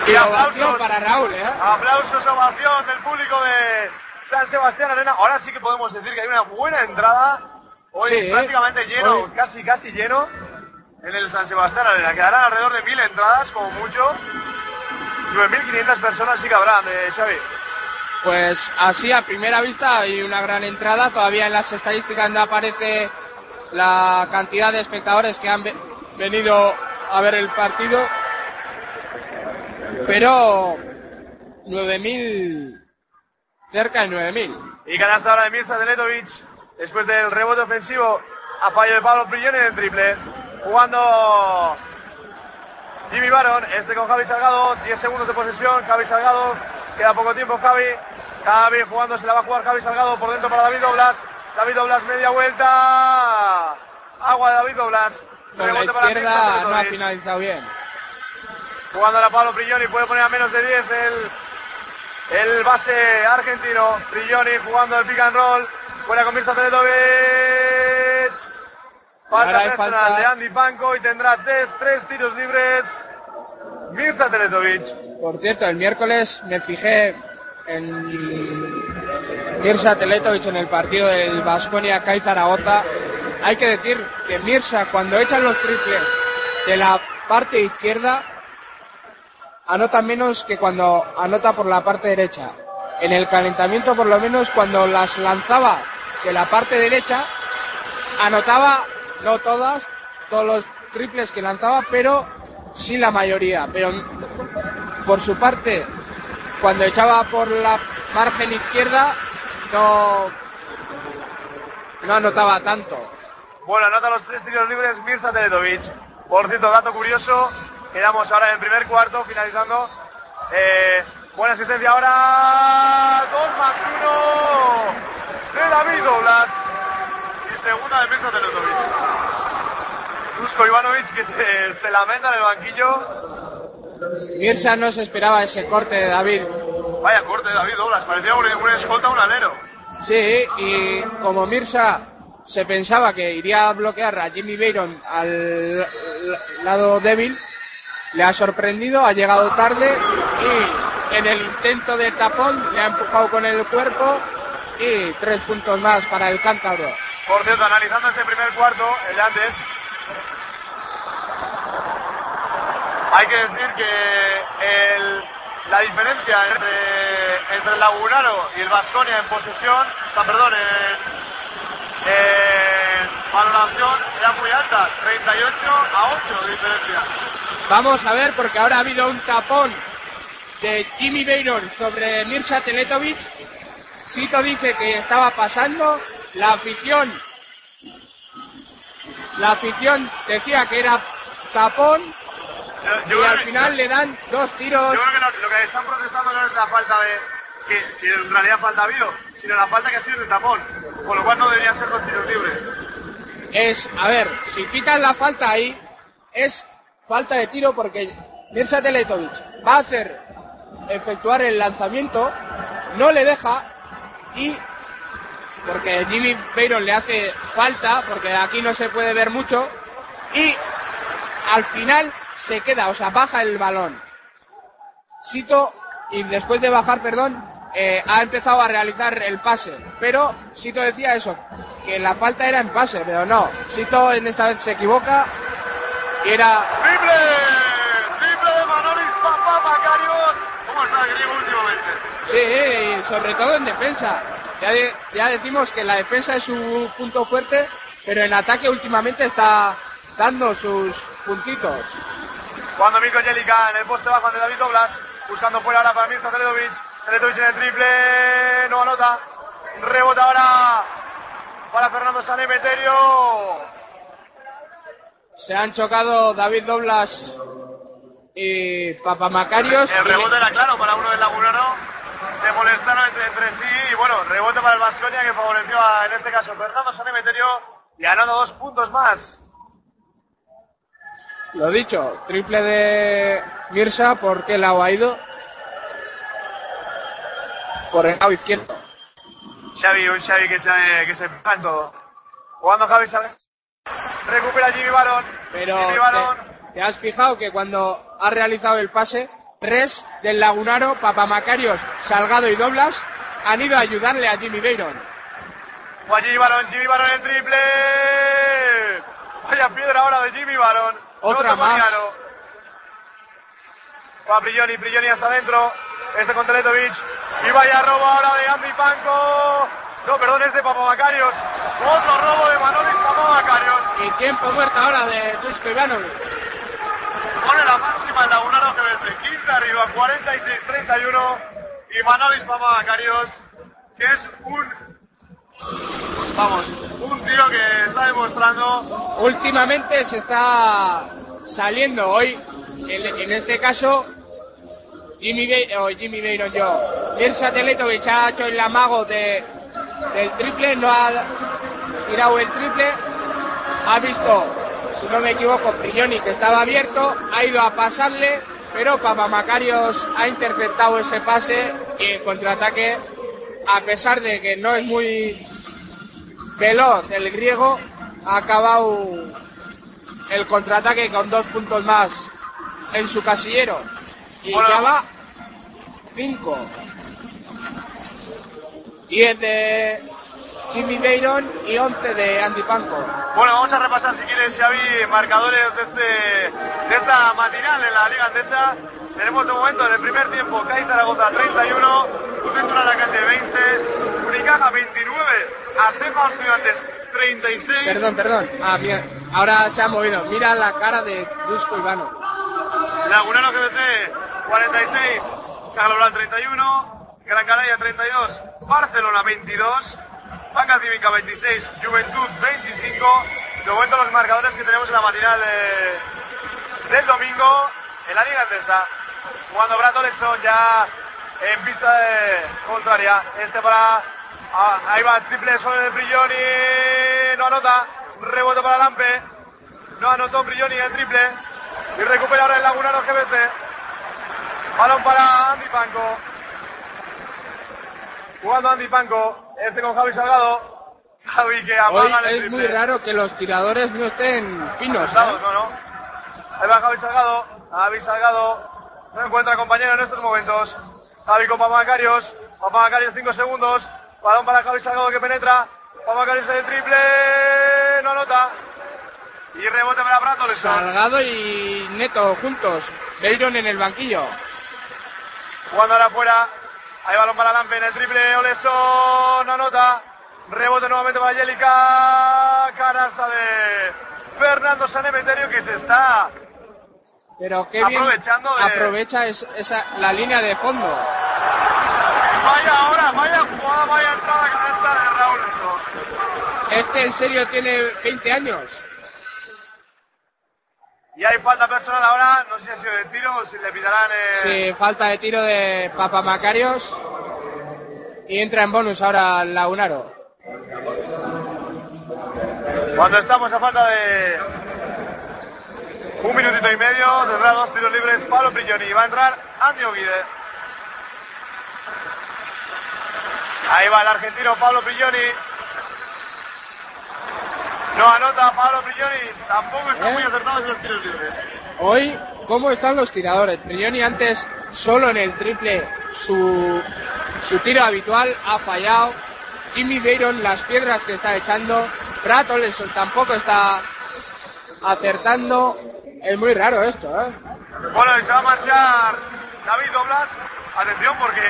Y ovación para Raúl, ¿eh? Aplausos, ovación del público de San Sebastián Arena. Ahora sí que podemos decir que hay una buena entrada. Hoy Sí, prácticamente ¿eh? lleno, Hoy- casi casi lleno en el San Sebastián Arena. Quedarán alrededor de mil entradas, como mucho. 9.500 personas sí que habrán, eh, Xavi. Pues así a primera vista hay una gran entrada. Todavía en las estadísticas no aparece la cantidad de espectadores que han ve- venido a ver el partido. Pero 9.000, cerca de 9.000. Y canasta ahora de Mirza Teletovic. Después del rebote ofensivo a fallo de Pablo Prigioni en el triple. Jugando Jimmy Baron, este con Javi Salgado. 10 segundos de posesión. Javi Salgado. Queda poco tiempo Javi. Javi jugando, se la va a jugar Javi Salgado por dentro para David Doblas. David Doblas media vuelta. Agua de David Doblas. Con la izquierda no ha finalizado bien. Jugando a Pablo Prigioni, puede poner a menos de 10 el, el base argentino. Prigioni jugando el pick and roll. Fuera con Mirza Teletovic. Falta personal falta. de Andy Panko y tendrá tres, tres tiros libres. Mirza Teletovic. Por cierto, el miércoles me fijé en Mirza Teletovic en el partido del Vasconia Kai Zaragoza. Hay que decir que Mirza, cuando echan los triples de la parte izquierda, anota menos que cuando anota por la parte derecha. En el calentamiento, por lo menos, cuando las lanzaba de la parte derecha, anotaba, no todas, todos los triples que lanzaba, pero sí la mayoría. Pero por su parte, cuando echaba por la margen izquierda, no, no anotaba tanto. Bueno, anota los tres tiros libres Mirza Teletovic. Por cierto, dato curioso, quedamos ahora en el primer cuarto, finalizando. Eh, buena asistencia ahora, 2 más 1 de David Doblas. Segunda de Mirza Teletovic. Dusko Ivanovic que se, se lamenta en el banquillo. Mirza no se esperaba ese corte de David. Vaya corte de David Doblas, parecía un, un escolta, un alero. Sí, y como Mirza se pensaba que iría a bloquear a Jimmy Bayron al lado débil, le ha sorprendido, ha llegado tarde y en el intento de tapón le ha empujado con el cuerpo y tres puntos más para el cántabro. Por cierto, analizando este primer cuarto, el de antes, hay que decir que el, la diferencia entre, el Lagunaro y el Vasconia en posesión, perdón, en, en valoración era muy alta, 38 a 8 de diferencia. Vamos a ver, porque ahora ha habido un tapón de Jimmy Bayron sobre Mirza Teletovic. Sito dice que estaba pasando. La afición, la afición decía que era tapón Yo- yo y al que- final le dan dos tiros. Yo creo que lo, lo que están protestando no es la falta de. que, que en realidad falta habido, sino la falta que ha sido de tapón. Con lo cual no deberían ser dos tiros libres. es, a ver, si quitan la falta ahí, es falta de tiro porque Mirza Teletovic va a hacer efectuar el lanzamiento, no le deja y porque Jimmy Bayron le hace falta, porque aquí no se puede ver mucho, y al final se queda, o sea, baja el balón. Sito, y después de bajar, perdón, eh, ha empezado a realizar el pase. Pero Sito decía eso, que la falta era en pase, pero no. Sito en esta vez se equivoca y era ¡Triple! ¡Triple de Manolis Papá Macarios! ¿Cómo está el últimamente? Sí, y sobre todo en defensa. Ya, de- ya decimos que la defensa es su punto fuerte, pero en ataque últimamente está dando sus puntitos. Cuando Mirko Jelica en el poste bajo de David Doblas, buscando fuera ahora para Mirza Teledovic. Teledovic en el triple, no anota. Rebota ahora para Fernando Sanemeterio. Se han chocado David Doblas y Papamacarios. El rebote era claro para uno del Lagunaro. Se molestaron entre, entre sí y bueno, rebote para el Vasconia que favoreció a, en este caso, Fernando Sanemeterio y ganando dos puntos más. Lo dicho, triple de Mirsa, ¿por qué lado ha ido? Por el lado izquierdo. Xavi, un Xavi que se, que se en todo. Jugando Javi Recupera Jimmy Barón. Pero Jimmy Barón. te, te has fijado que cuando ha realizado el pase, tres del Lagunaro, Papamacarios, Salgado y Doblas han ido a ayudarle a Jimmy Bayron. Jimmy Barón, Jimmy Barón en triple. Vaya piedra ahora de Jimmy Barón. Otra No más. Va Prigioni, Prigioni hasta adentro. Este con Teletovic. Y vaya robo ahora de Andy Panco. No, perdón, es de Papamacarios. Otro robo de Manolis Papamacarios. Y tiempo muerto ahora de Dusko Ivanovic. Pone la máxima Lagunaro GBC. 15 arriba, 46-31. Y Manolis Papamacarios, que es un. Vamos, un tío que está demostrando Últimamente se está saliendo hoy, en, este caso, Jimmy, Bay- o Jimmy Bayron yo. Mirza Teletovic ha hecho el amago de, del triple, no ha tirado el triple, ha visto, si no me equivoco, Prigioni que estaba abierto, ha ido a pasarle, pero Papamacarios ha interceptado ese pase y en contraataque, a pesar de que no es muy veloz el griego, ha acabado el contraataque con dos puntos más en su casillero. Y Bueno. ya va 5. 10 de Jimmy Bayron y 11 de Andy Panko. Bueno, vamos a repasar si quieres, Xavi, marcadores de, este, de esta matinal en la Liga Andesa. Tenemos de momento en el primer tiempo CAI Zaragoza 31, Juventud Alacante 20, Unicaja 29, Asefa Estudiantes 36. Perdón, perdón. Ah, bien. Ahora se ha movido. Mira la cara de Dusko Ivano. Lagunaro GBC 46, Calobral 31, Gran Canaria 32, Barcelona 22, Vaca Cívica 26, Juventud 25. De momento los marcadores que tenemos en la matinal de- del domingo en la Liga Andesa. Jugando Brad Olexon ya en pista de contraria. Este para... ah, ahí va, triple solo de Brilloni. No anota. Rebote para Lampe. No anotó Brilloni el triple. Y recupera ahora el Lagunaro GBC. Balón para Andy Panco. Jugando Andy Panco. Este con Javi Salgado. Javi que Hoy amaga el es muy raro que los tiradores no estén finos. ¿eh? no, no. Ahí va Javi Salgado. Javi Salgado no encuentra compañero en estos momentos. Javi con Papamacarios. Papamacarios 5 segundos. Balón para Javi Salgado que penetra. Papamacarios el triple. No anota. Y rebote para Bratoleson. Salgado y Neto juntos. Beiron en el banquillo. Jugando ahora afuera. Hay balón para Lampe en el triple. Oleson. No anota. Rebote nuevamente para Yelica. Canasta de Fernando Sanemeterio que se está Pero qué bien Aprovechando de- aprovecha es- esa, la línea de fondo. Vaya ahora, vaya jugada, vaya entrada canasta de Raúl. Este en serio tiene 20 años. Y hay falta personal ahora, no sé si ha sido de tiro o si le pitarán eh, Sí, falta de tiro de Papamacarios. Y entra en bonus ahora Lagunaro. Cuando estamos a falta de un minutito y medio, tendrá dos tiros libres Pablo Prigioni. Va a entrar Andy Oguide. Ahí va el argentino Pablo Prigioni. No anota Pablo Prigioni. Tampoco está ¿Eh? muy acertado en los tiros libres. Hoy, ¿cómo están los tiradores? Prioni antes solo en el triple su, su tiro habitual ha fallado. Jimmy Beiron las piedras que está echando. Pratt Oleson tampoco está acertando. Es muy raro esto, ¿eh? Bueno, y se va a marchar David Doblas. Atención porque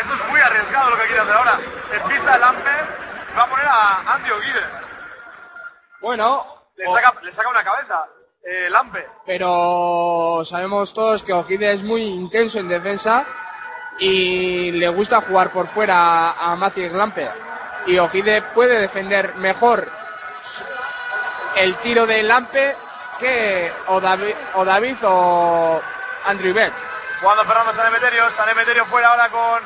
esto es muy arriesgado lo que quiere hacer ahora. En pista el Amper va a poner a Andy Oguide. Bueno, Le saca, le saca una cabeza. Eh, Lampe. pero sabemos todos que Ojide es muy intenso en defensa y le gusta jugar por fuera a Matis Lampe. Y Ojide puede defender mejor el tiro de Lampe que o David o, David o Andrew Beck. Jugando Fernando Sanemeterio. Sanemeterio fuera ahora con.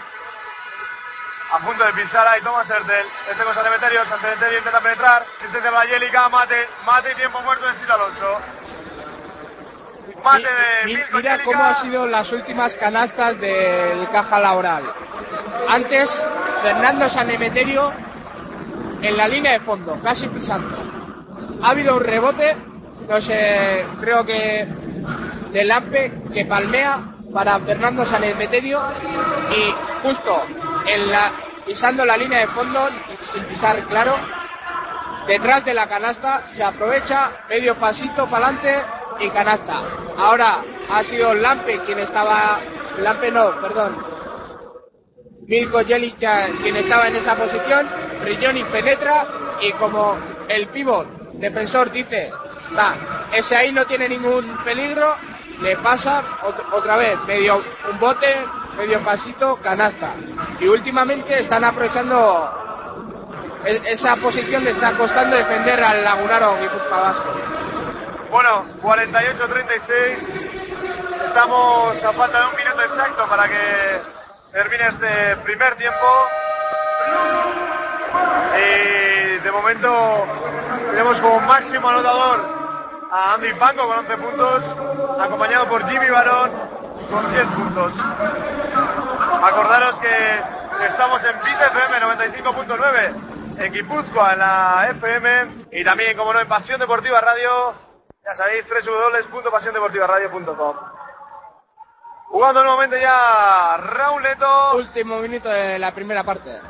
A punto de pisar ahí Thomas Hertel. Este con Sanemeterio. Sanemeterio intenta penetrar. Asistencia para Yelica. Mate. Mate y tiempo muerto de Alonso. Mate de Mi- mira cómo han sido las últimas canastas del caja laboral. Antes, Fernando Sanemeterio en la línea de fondo, casi pisando. Ha habido un rebote, no sé, creo que de Lampe que palmea para Fernando Sanemeterio y justo en la, pisando la línea de fondo, sin pisar claro, detrás de la canasta, se aprovecha, medio pasito para adelante y canasta. Ahora ha sido Lampe quien estaba, Lampe no, perdón, Mirko Jelic quien estaba en esa posición, Rigioni penetra y como el pivot defensor dice, va, ese ahí no tiene ningún peligro, le pasa ot- otra vez, medio un bote, medio pasito, canasta. Y últimamente están aprovechando e- esa posición le está costando defender al Lagunaro Guipuzcoa Vasco. Bueno, 48-36. Estamos a falta de un minuto exacto para que termine este primer tiempo. Y de momento tenemos como máximo anotador a Andy Panco con 11 puntos, acompañado por Jimmy Barón con 10 puntos. Acordaros que estamos en Pit FM 95.9 en Guipúzcoa, en la FM y también, como no, en Pasión Deportiva Radio. Ya sabéis, www.pasiondeportivaradio.com. Jugando nuevamente ya Raúl Leto. Último minuto de la primera parte.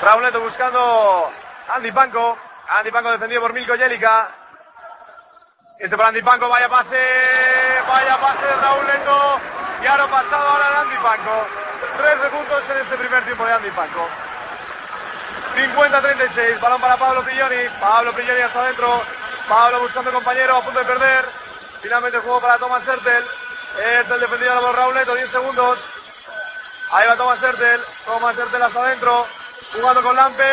Raúl Neto buscando Andy Panco. Andy Panco defendido por Milko Jelica. Este para Andy Panco, vaya pase, vaya pase de Raúl Neto. Y ahora pasado ahora de Andy Panco. 13 puntos en este primer tiempo de Andy Panco. 50-36, balón para Pablo Pilloni. Pablo Pilloni hasta adentro. Pablo buscando compañero, a punto de perder. Finalmente juego para Thomas Hertel. Hertel defendido por Raúl Neto, 10 segundos. Ahí va Thomas Hertel. Thomas Hertel hasta adentro. Jugando con Lampe.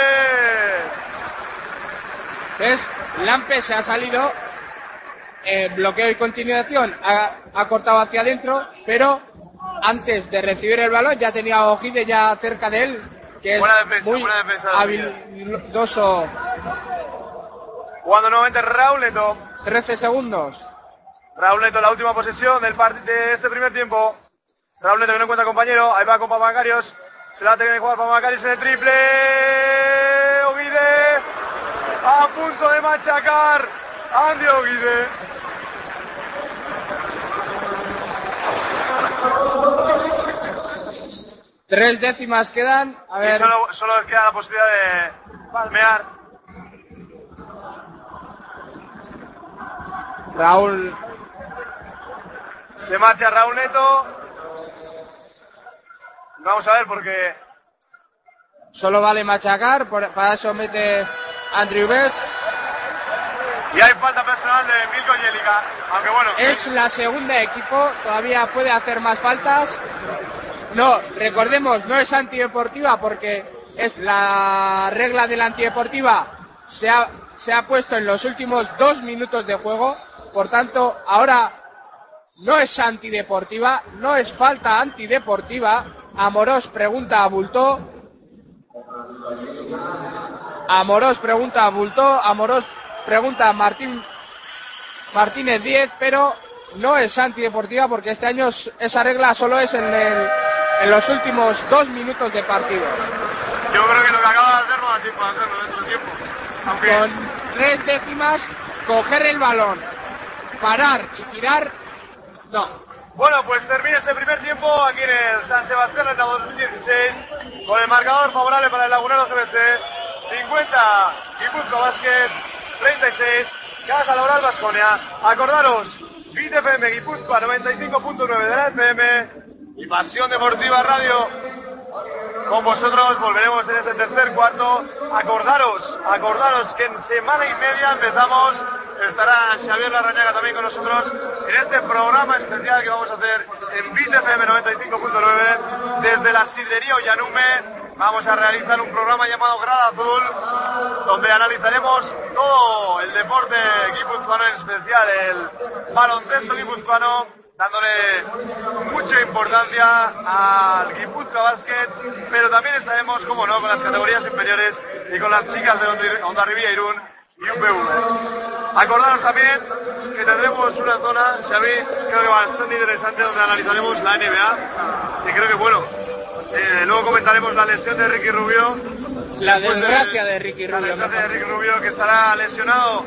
¿Ves? Lampe se ha salido, eh, bloqueo y continuación, ha, ha cortado hacia adentro, pero antes de recibir el balón ya tenía Ojide ya cerca de él, que es Buena defensa, muy buena defensa de habilidoso. Jugando nuevamente Raúl Neto. 13 segundos. Raúl Neto, la última posesión del de este primer tiempo. Raúl Neto que no encuentra compañero. Ahí va con Papamacarios. Se la tiene que jugar Papamacarios en el triple. Oguide. A punto de machacar. Andy Oguide. Tres décimas quedan. A Y ver. solo, solo queda la posibilidad de palmear. Raúl. Se marcha Raúl Neto. Vamos a ver porque Solo vale machacar. para eso mete Andrew Best. Y hay falta personal de Milko bueno, Es la segunda equipo. Todavía puede hacer más faltas. No, recordemos, no es antideportiva porque es la regla de la antideportiva se ha, se ha puesto en los últimos dos minutos de juego. Por tanto, ahora no es antideportiva, no es falta antideportiva. Amorós pregunta a Bultó. Amorós pregunta a Bultó. Amorós pregunta Martín Martínez 10, pero no es antideportiva porque este año esa regla solo es en, el- en los últimos dos minutos de partido. yo creo que lo que acaba de hacer no da tiempo de hacerlo dentro de tiempo. Aunque Con tres décimas, coger el balón, parar y tirar, no. Bueno, pues termina este primer tiempo aquí en el San Sebastián en la 2016 con el marcador favorable para el Lagunero GBC 50 Guipuzcoa Basket 36 Caja Laboral Vasconia. Acordaros, Bit FM Guipuzcoa 95.9 de la FM y Pasión Deportiva Radio. Con vosotros volveremos en este tercer cuarto. Acordaros, acordaros que en semana y media empezamos. Estará Xavier Larrañaga también con nosotros en este programa especial que vamos a hacer en Bit FM 95.9 desde la sidrería Ollanume. Vamos a realizar un programa llamado Grada Azul donde analizaremos todo el deporte guipuzcoano, en especial el baloncesto guipuzcoano dándole mucha importancia al Guipuzcoa Basket, pero también estaremos, como no, con las categorías inferiores y con las chicas de Onda- Onda Rivia Irún y UPV. Acordaros también que tendremos una zona, Xavi, creo que bastante interesante, donde analizaremos la NBA y creo que, bueno, eh, luego comentaremos la lesión de Ricky Rubio. La desgracia de Ricky la Rubio. desgracia de. Ricky Rubio que estará lesionado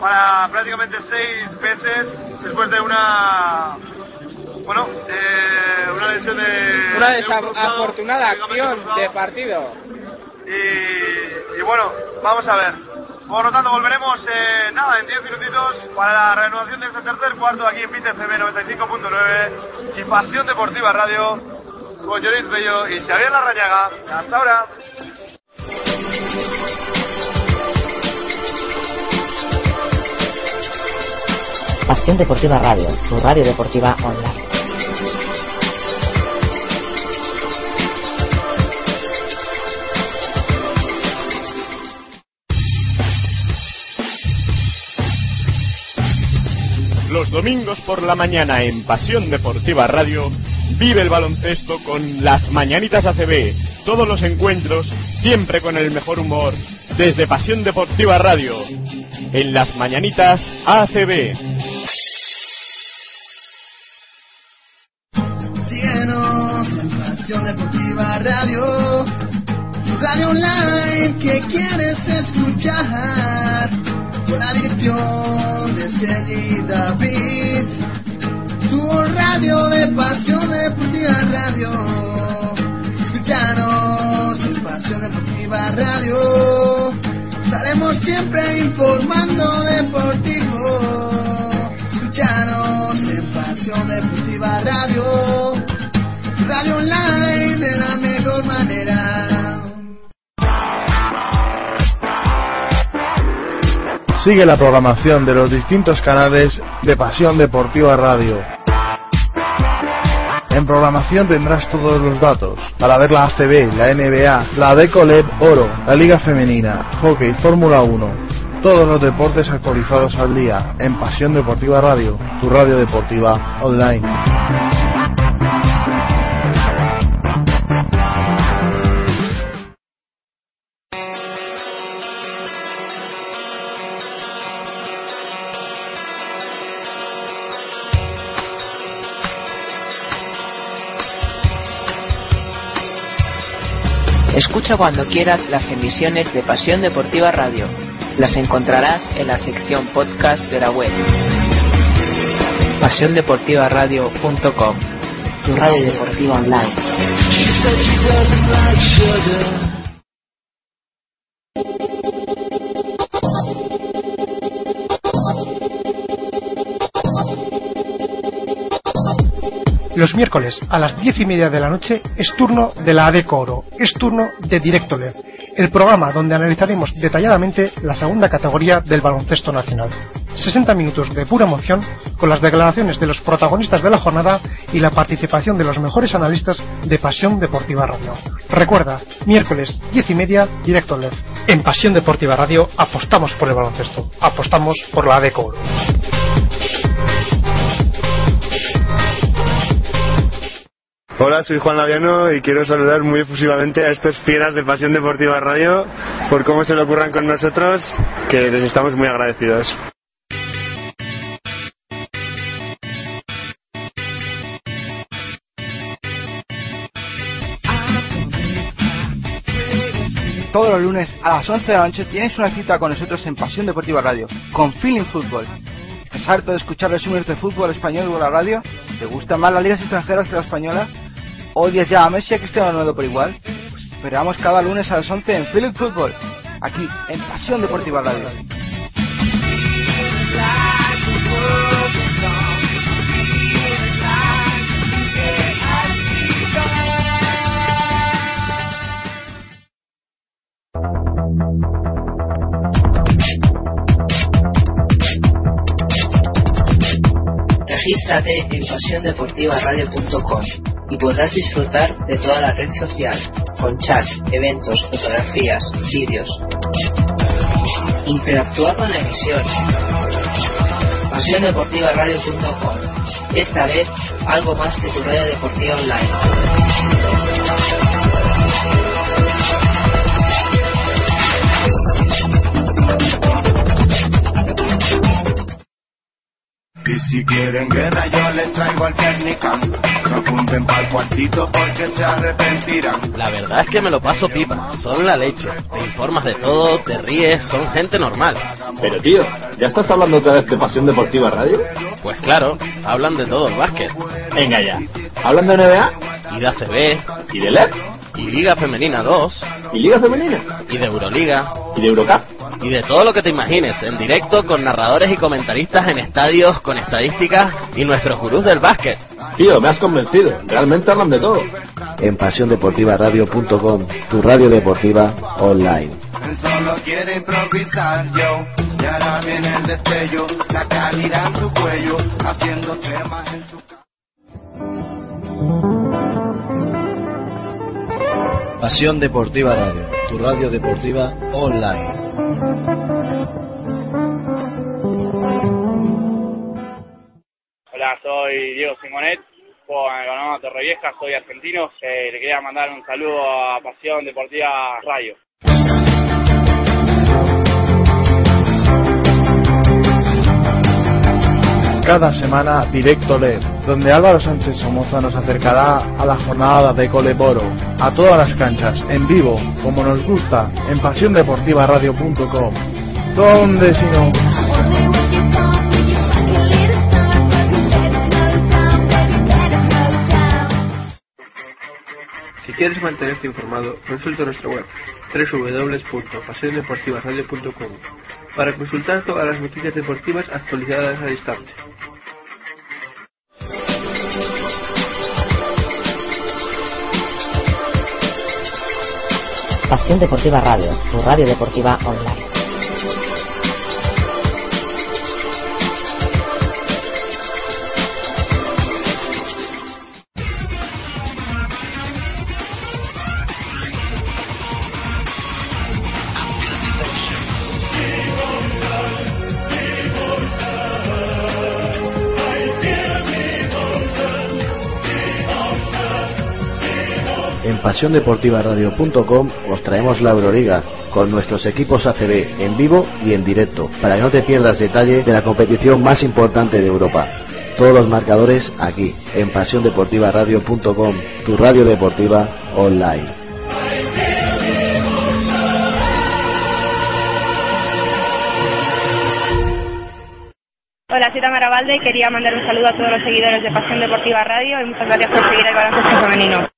para prácticamente seis meses después de una bueno eh, una lesión de Una de un cruzado, desafortunada acción de partido. y, y bueno vamos a ver. Por lo tanto volveremos eh, nada en 10 minutitos para la reanudación de este tercer cuarto aquí en PITFM 95.9 y Pasión Deportiva Radio con Joris Bello y Xavier Larrañaga. Hasta ahora Pasión Deportiva Radio, tu radio deportiva online. Domingos por la mañana en Pasión Deportiva Radio, vive el baloncesto con las Mañanitas ACB. Todos los encuentros, siempre con el mejor humor, desde Pasión Deportiva Radio. En las Mañanitas ACB. Síguenos en Pasión Deportiva Radio, radio que quieres escuchar, la dirección de Sergi David, tu radio de Pasión Deportiva Radio. Escúchanos en Pasión Deportiva Radio, estaremos siempre informando deportivo. Escúchanos en Pasión Deportiva Radio, radio online de la mejor manera. Sigue la programación de los distintos canales de Pasión Deportiva Radio. En programación tendrás todos los datos para ver la ACB, la NBA, la Decoleb Oro, la Liga Femenina, Hockey, Fórmula 1. Todos los deportes actualizados al día en Pasión Deportiva Radio, tu radio deportiva online. Escucha cuando quieras las emisiones de Pasión Deportiva Radio. Las encontrarás en la sección podcast de la web. PasiónDeportivaRadio.com Tu radio deportiva online. said she Los miércoles a las diez y media de la noche es turno de la ADECO Oro, es turno de Directo LED, el programa donde analizaremos detalladamente la segunda categoría del baloncesto nacional. 60 minutos de pura emoción con las declaraciones de los protagonistas de la jornada y la participación de los mejores analistas de Pasión Deportiva Radio. Recuerda, miércoles 10 y media, Directo LED. En Pasión Deportiva Radio apostamos por el baloncesto, apostamos por la ADECO Oro. Hola, soy Juan Laviano y quiero saludar muy efusivamente a estos fieras de Pasión Deportiva Radio por cómo se lo ocurran con nosotros, que les estamos muy agradecidos. Todos los lunes a las 11 de la noche tienes una cita con nosotros en Pasión Deportiva Radio, con Feeling Fútbol. ¿Estás harto de escuchar resúmenes de fútbol español por la radio? ¿Te gustan más las ligas extranjeras que la española? ¿Odias ya a Messi y a Cristiano Ronaldo por igual? Esperamos cada lunes a las 11 en Feeling Fútbol, aquí en Pasión Deportiva Radio. Regístrate en pasiondeportivaradio.com y podrás disfrutar de toda la red social, con chat, eventos, fotografías, vídeos. Interactúa con la emisión. pasiondeportivaradio.com Esta vez, algo más que tu radio deportiva online. Y si quieren guerra yo les traigo al técnica. No apunten para el cuartito porque se arrepentirán. La verdad es que me lo paso pipa, son la leche. Te informas de todo, te ríes, son gente normal. Pero tío, ¿ya estás hablando otra vez de Pasión Deportiva Radio? Pues claro, hablan de todo el básquet. Venga ya. ¿Hablan de NBA? Y de ACB. ¿Y de LED? Y Liga Femenina 2. ¿Y Liga Femenina? Y de Euroliga. ¿Y de Eurocup? Y de todo lo que te imagines, en directo con narradores y comentaristas en estadios, con estadísticas y nuestros gurús del básquet. Tío, me has convencido. Realmente hablan de todo. En pasiondeportivaradio.com, tu radio deportiva online. Solo quiere improvisar yo. Y ahora viene el destello. La calidad en su cuello. Haciendo temas en su Pasión Deportiva Radio, tu radio deportiva online. Hola, soy Diego Simonet, juego en el Ganado Torrevieja, soy argentino. Eh, le quería mandar un saludo a Pasión Deportiva Radio. Cada semana Directo LED, donde Álvaro Sánchez Somoza nos acercará a la jornada de Coleboro, a todas las canchas, en vivo, como nos gusta, en pasiondeportivaradio.com. ¿Dónde si no? Si quieres mantenerte informado, consulta nuestra web www.pasiondeportivaradio.com para consultar todas las noticias deportivas actualizadas al instante. Pasión Deportiva Radio, tu radio deportiva online. pasiondeportivaradio.com os traemos la Euroliga con nuestros equipos ACB en vivo y en directo para que no te pierdas detalle de la competición más importante de Europa. Todos los marcadores aquí en pasiondeportivaradio.com, tu radio deportiva online. Hola, soy Tamara y quería mandar un saludo a todos los seguidores de Pasión Deportiva Radio y muchas gracias por seguir el baloncesto femenino.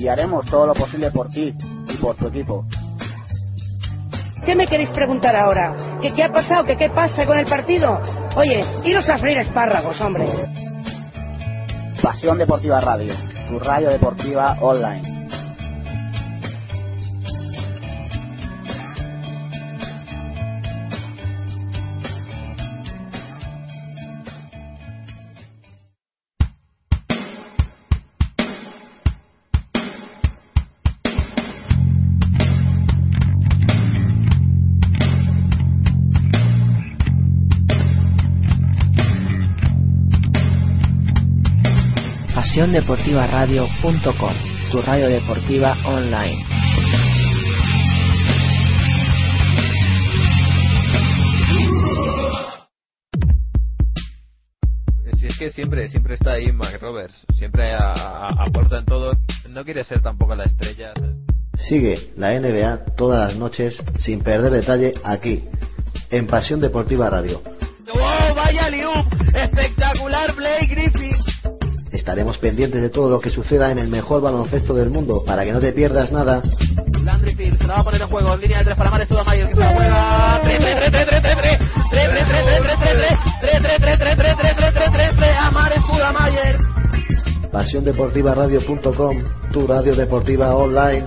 y haremos todo lo posible por ti y por tu equipo. ¿Qué me queréis preguntar ahora? ¿Que qué ha pasado? ¿Que qué pasa con el partido? Oye, iros a freír espárragos, hombre. Pasión Deportiva Radio, tu radio deportiva online. PasiónDeportivaRadio.com, tu radio deportiva online. Si es que siempre siempre está ahí Mac Roberts, siempre aporta en todo. No quiere ser tampoco la estrella. Sigue la NBA todas las noches sin perder detalle aquí, en Pasión Deportiva Radio. ¡Oh, vaya liup! ¡Espectacular Blake! Estaremos pendientes de todo lo que suceda en el mejor baloncesto del mundo para que no te pierdas nada. Landry Pierce se va a poner en juego. En línea de tres para Mares, todo Mayer que se la juega. 3 3 3 3 3 3 3 3 3 3 3 3 3 3 3 3 3 3 3 3 3 a Mares, Cuda Mayer. PasiónDeportivaRadio.com, tu radio deportiva online.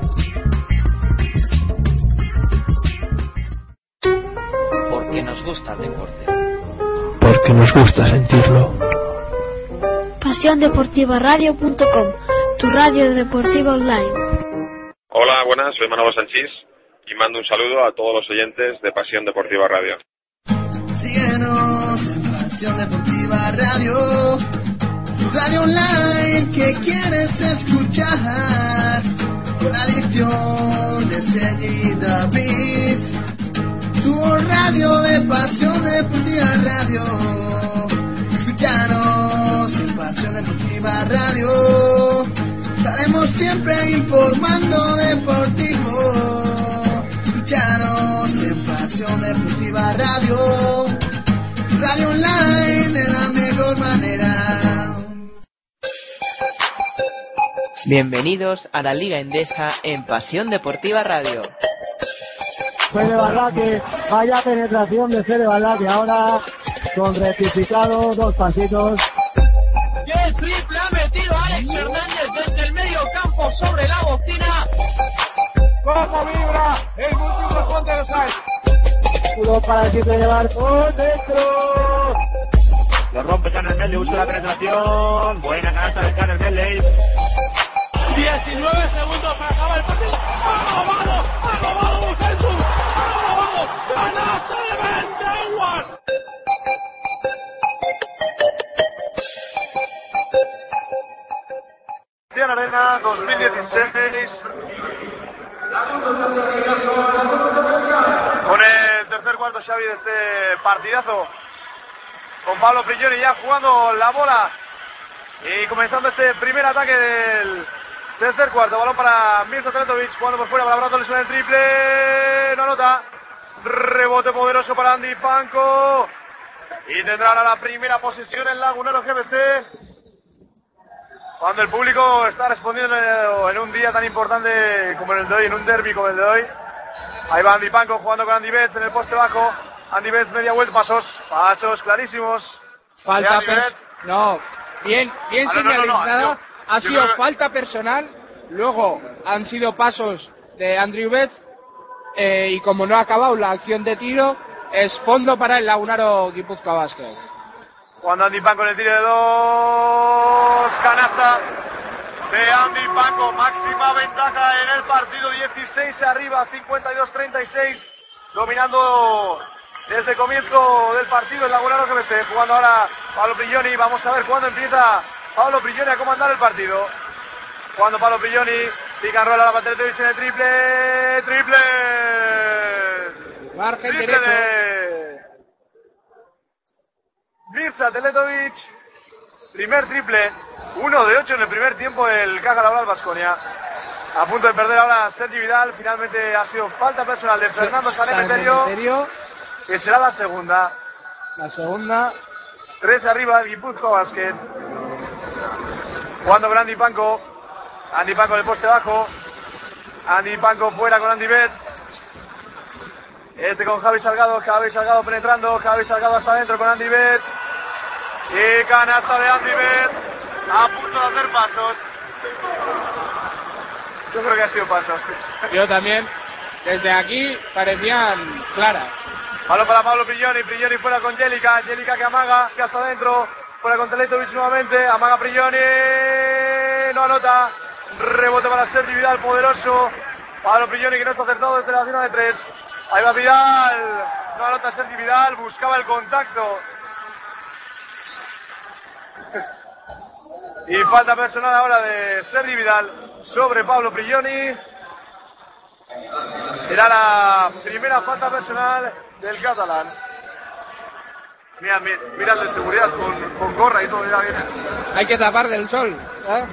Porque nos gusta el deporte. Porque nos gusta sentirlo. PasiónDeportivaRadio.com, tu radio deportiva online. Hola, buenas, soy Manolo Sanchís y mando un saludo a todos los oyentes de Pasión Deportiva Radio. Síguenos en Pasión Deportiva Radio, tu radio online que quieres escuchar. Con la adicción de Sergi David, tu radio de Pasión Deportiva Radio. Escúchanos en Pasión Deportiva Radio. Estaremos siempre informando deportivo. Escúchanos en Pasión Deportiva Radio. Radio online de la mejor manera. Bienvenidos a la Liga Endesa en Pasión Deportiva Radio. Fede Barraque, vaya penetración de Fede Barraque. Ahora con rectificado, dos pasitos. Sobre la bocina! ¿Cómo vibra el los Sáenz? Culo para el de Barco, dentro. Lo rompe Canel Medley, usa la penetración. Buena canasta de Canel Medley. 19 segundos para acabar el partido. ¡Vamos, vamos! ¡Vamos, vamos, Jesús! ¡Vamos, vamos! ¡Canasta de Ben Arena 2016. Con el tercer cuarto Xavi de este partidazo. Con Pablo Prigioni ya jugando la bola. Y comenzando este primer ataque del tercer cuarto. Balón para Mirza Tretovic jugando por fuera. Balón le suena el triple. No anota. Rebote poderoso para Andy Panco. Y tendrá ahora la primera posición en Lagunero GBC. Cuando el público está respondiendo en un día tan importante como el de hoy, en un derby como el de hoy. Ahí va Andy Panco jugando con Andy Betts en el poste bajo. Andy Betts media vuelta, pasos, pasos clarísimos. Falta. No, bien, bien Ah, no, no, no, señalizada. ha sido creo- falta personal. Luego han sido pasos de Andrew Betts. eh, y como no ha acabado la acción de tiro, es fondo para el Lagunaro Guipúzcoa Basket. Cuando Andy Panco en el tiro de dos, canasta de Andy Panco, máxima ventaja en el partido, 16 arriba, 52-36, dominando desde el comienzo del partido el Lagunaro GBC, jugando ahora Pablo Prigioni, vamos a ver cuándo empieza Pablo Prigioni a comandar el partido. Cuando Pablo Prigioni Pica roll ahora para Teletovic en el triple. ¡Triple! Margen Triple derecho. de Mirza Teletovic. Primer triple. Uno de ocho en el primer tiempo el Caja Laboral Vasconia. A punto de perder ahora Sergi Vidal. Finalmente ha sido falta personal de Fernando Sanemeterio. Que será la segunda. La segunda. Tres arriba el Guipuzcoa Basket. Jugando con Andy Panco. Andy Panco en el poste bajo. Andy Panco fuera con Andy Bet. Este con Javi Salgado. Javi Salgado penetrando. Javi Salgado hasta adentro con Andy Bet. Y canasta de Andy Bet. A punto de hacer pasos. Yo creo que ha sido pasos. Yo también. Desde aquí parecían claras. Balón para Pablo Prigioni, Prigioni fuera con Jelica, Jelica que amaga, que hasta adentro, fuera con Teletovic nuevamente, amaga Prigioni, no anota, rebote para Sergi Vidal, poderoso, Pablo Prigioni que no está acertado desde la zona de tres, ahí va Vidal, no anota Sergi Vidal, buscaba el contacto. Y falta personal ahora de Sergi Vidal sobre Pablo Prigioni. Será la primera falta personal del catalán. Mira, mi- mira el de seguridad con, con gorra y todo ya viene. Hay que tapar del sol. ¿eh?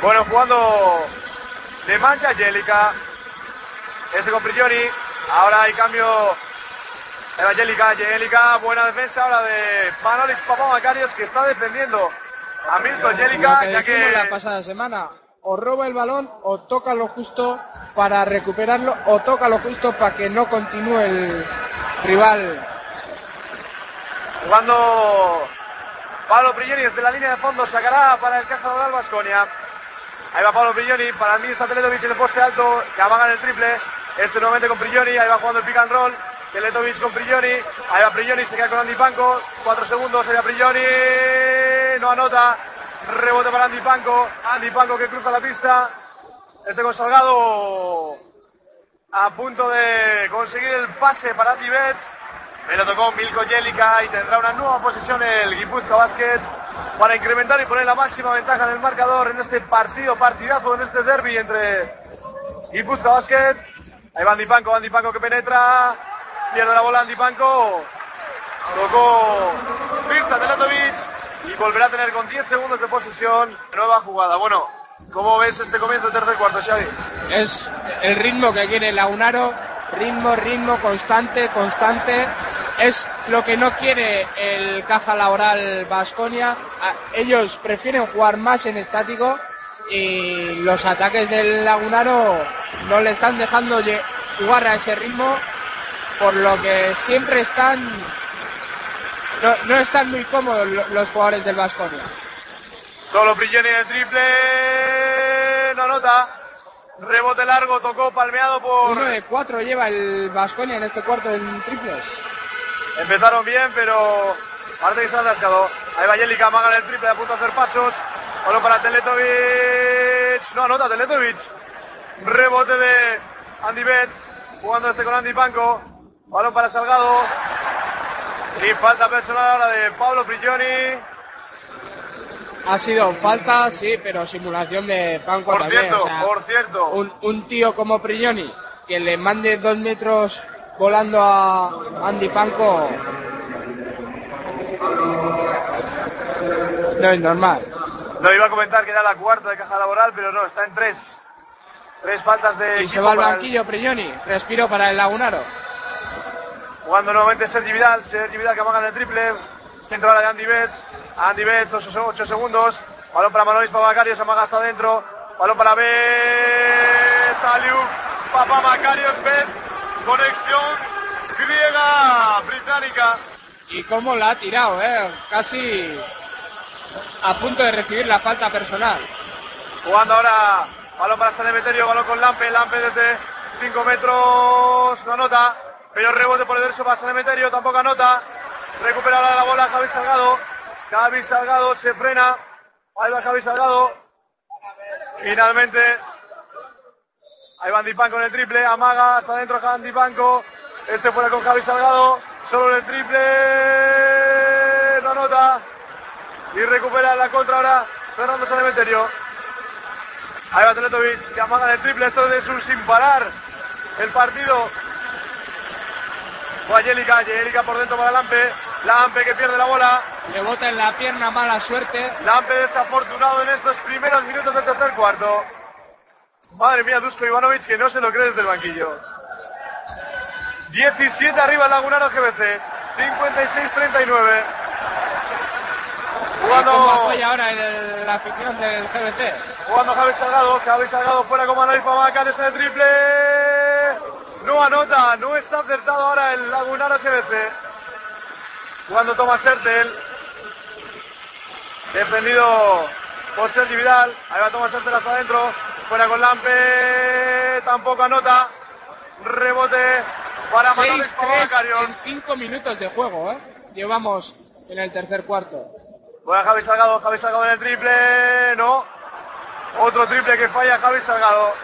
Bueno, jugando de mancha Angélica. Este con Prigioni. Ahora hay cambio. Evangélica, Angélica, buena defensa ahora de Manolis Papamacarios que está defendiendo a Lo Angélica, que ya que la pasada semana. O roba el balón o toca lo justo para recuperarlo o toca lo justo para que no continúe el rival. Jugando Pablo Prigioni desde la línea de fondo, sacará para el Caja Vasconia. Ahí va Pablo Prigioni, para mí está Teletovic en el poste alto, que amaga en el triple. Este nuevamente con Prigioni, ahí va jugando el pick and roll. Teletovic con Prigioni, ahí va Prigioni, se queda con Andy Panco. Cuatro segundos, ahí va Prigioni, no anota. Rebote para Andy Panco, Andy Panco que cruza la pista. Este con Salgado a punto de conseguir el pase para Betts. Me lo tocó Milko Jelica y tendrá una nueva posición el Guipuzcoa Basket para incrementar y poner la máxima ventaja en el marcador en este partido, partidazo, en este derby entre Guipuzcoa Basket. Ahí va Andy Panco, Andy Panco que penetra, pierde la bola Andy Panco, tocó Pista Telatovic y volverá a tener con 10 segundos de posesión nueva jugada. Bueno, ¿cómo ves este comienzo del tercer cuarto, Xavi? Es el ritmo que quiere Launaro, ritmo, ritmo constante, constante. Es lo que no quiere el caja laboral Vasconia. Ellos prefieren jugar más en estático y los ataques del Lagunaro no le están dejando jugar a ese ritmo, por lo que siempre están no, no están muy cómodos lo- los jugadores del Vasconia. Solo Prigioni en el triple. No anota. Rebote largo, tocó palmeado por. Uno de cuatro lleva el Vasconia en este cuarto en triples. Empezaron bien, pero parece que se han atascado. Ahí va Jelica, amaga en el triple, a punto de hacer pasos. Balón para Teletovic. No anota Teletovic. Rebote de Andy Bet. Jugando este con Andy Panco. Balón para Salgado. Y falta personal ahora de Pablo Prigioni. Ha sido falta, sí, pero simulación de Panco Por también. cierto, o sea, por cierto. Un, un tío como Prigioni que le mande dos metros volando a Andy Panco no es normal. No iba a comentar que era la cuarta de caja laboral, pero no, está en tres. Tres faltas de Y se va al para el- banquillo Prigioni, respiro para el Lagunaro. Jugando nuevamente Sergi Vidal, Sergi Vidal que amaga en el triple. Centro ahora de Andy Bet. Andy Bet, 8 segundos. Balón para Manolis Papamacarios, amaga hasta adentro. Balón para Bet. Aliu, Papamacarios, Bet. Conexión griega, británica. Y cómo la ha tirado, eh, casi a punto de recibir la falta personal. Jugando ahora, balón para San Emeterio, balón con Lampe, Lampe desde 5 metros, no anota, pero rebote por el verso para San Emeterio, tampoco anota, recupera ahora la bola Javi Salgado, Javi Salgado se frena, ahí va Javi Salgado, finalmente, ahí va Andy Panco en el triple, amaga hasta adentro Andy Panco, este fuera con Javi Salgado, solo en el triple, no anota, y recupera la contra ahora Fernando San Emeterio. Ahí va Teletovic, que amaga de triple, esto es un sin parar. El partido. Va Yelica, Yelica por dentro para Lampe. Lampe que pierde la bola. Le bota en la pierna, mala suerte. Lampe desafortunado en estos primeros minutos del tercer cuarto. Madre mía, Dusko Ivanovic que no se lo cree desde el banquillo. 17 arriba el Lagunaro GBC. 56-39. Jugando... ¿Cómo apoya ahora el, la afición del GBC? Jugando Javi Salgado. Javi Salgado fuera con Manuel Pamacares en el triple. No anota. No está acertado ahora el Lagunaro GBC. Jugando Tomás Sertel. Defendido por Sergi Vidal. Ahí va Tomás Sertel hasta adentro. Fuera con Lampe. Tampoco anota. Rebote para Manuel 6-3 en 5 minutos de juego, ¿eh? Llevamos en el tercer cuarto. Buena Javi Salgado, Javi Salgado en el triple, no. Otro triple que falla Javi Salgado.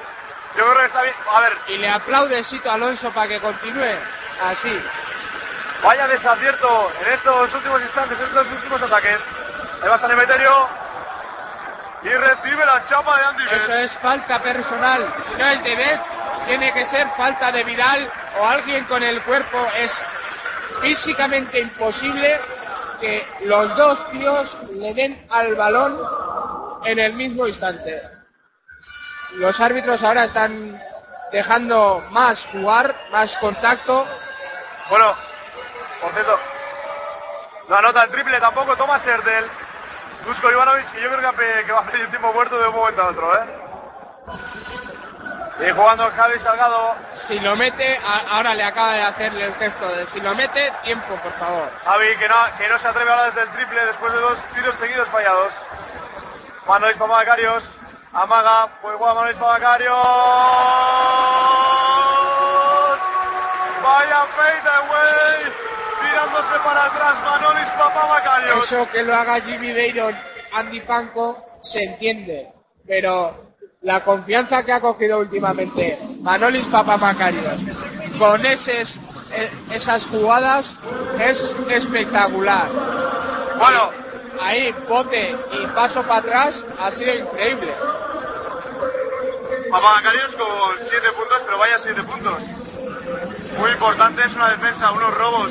Yo creo que está bien. A ver. Y le aplaude Sito Alonso para que continúe así. Vaya desacierto en estos últimos instantes, en estos últimos ataques. Ahí va San Emeterio. Y recibe la chapa de Andy Eso es falta personal. Si no es de Bet, tiene que ser falta de Vidal o alguien con el cuerpo. Es físicamente imposible que los dos tíos le den al balón en el mismo instante. Los árbitros ahora están dejando más jugar, más contacto. Bueno, por cierto, no anota el triple tampoco Tomás Erdel. Dusko Ivanovic, que yo creo que, que va a pedir tiempo muerto de un momento a otro, ¿eh? Y jugando Javi Salgado. Si lo mete, a, ahora le acaba de hacerle el gesto de si lo mete, tiempo, por favor. Javi, que no, que no se atreve ahora desde el triple después de dos tiros seguidos fallados. Manuel Pamacarios. Amaga, pues juega Manuel Pamacarios. Vaya fadeaway. Tirándose para atrás Manolis Papamacarios. Eso que lo haga Jimmy Dayron, Andy Panko, se entiende. Pero la confianza que ha cogido últimamente Manolis Papamacarios con eh, esas jugadas es espectacular. Bueno, ahí bote y paso para atrás ha sido increíble. Papamacarios con 7 puntos, pero vaya 7 puntos. Muy importante, es una defensa, unos robos,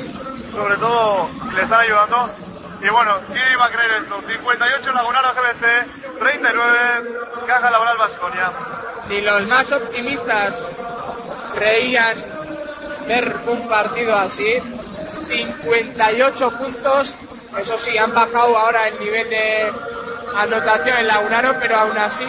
sobre todo le están ayudando. Y bueno, ¿quién iba a creer esto? 58 Lagunaro GBC, 39 Caja Laboral Vasconia. Si los más optimistas creían ver un partido así, 58 puntos, eso sí, han bajado ahora el nivel de anotación en Lagunaro, pero aún así,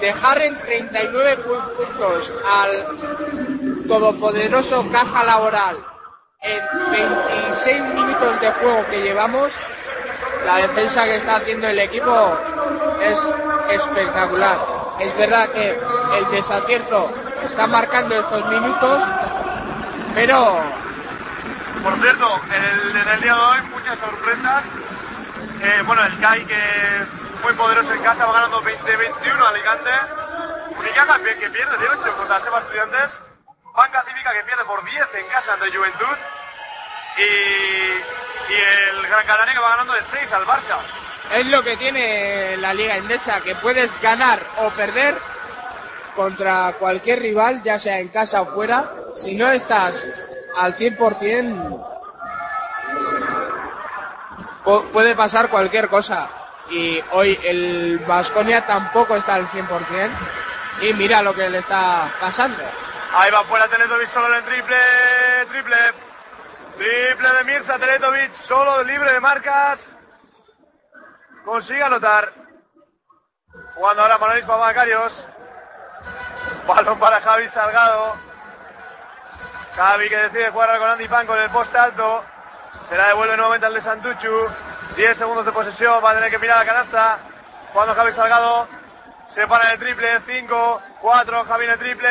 dejar en 39 puntos al todopoderoso Caja Laboral en 26 minutos de juego que llevamos, la defensa que está haciendo el equipo es espectacular. Es verdad que el desacierto está marcando estos minutos, pero Por cierto, en el, en el día de hoy muchas sorpresas. Eh, bueno, el CAI que es muy poderoso en casa va ganando 20-21 a Alicante. Unicaja que pierde de 8 contra Seba Estudiantes. Banca Cívica que pierde por 10 en casa ante Juventud. Y, y el Gran Canaria que va ganando de 6 al Barça. es lo que tiene la Liga Endesa, que puedes ganar o perder contra cualquier rival, ya sea en casa o fuera. Si no estás al 100%, pu- puede pasar cualquier cosa. Y hoy el Vasconia tampoco está al 100%. Y mira lo que le está pasando. Ahí va fuera Teletovic solo en triple, triple. Triple de Mirza, Teletovic solo libre de marcas. Consigue anotar. Jugando ahora Manuel Papacarios. Balón para Javi Salgado. Javi que decide jugar con Andy Pan con el poste alto. Se la devuelve nuevamente al de Santuchu. 10 segundos de posesión. Va a tener que mirar la canasta. Jugando Javi Salgado. Se para el triple. 5, 4. Javi en el triple.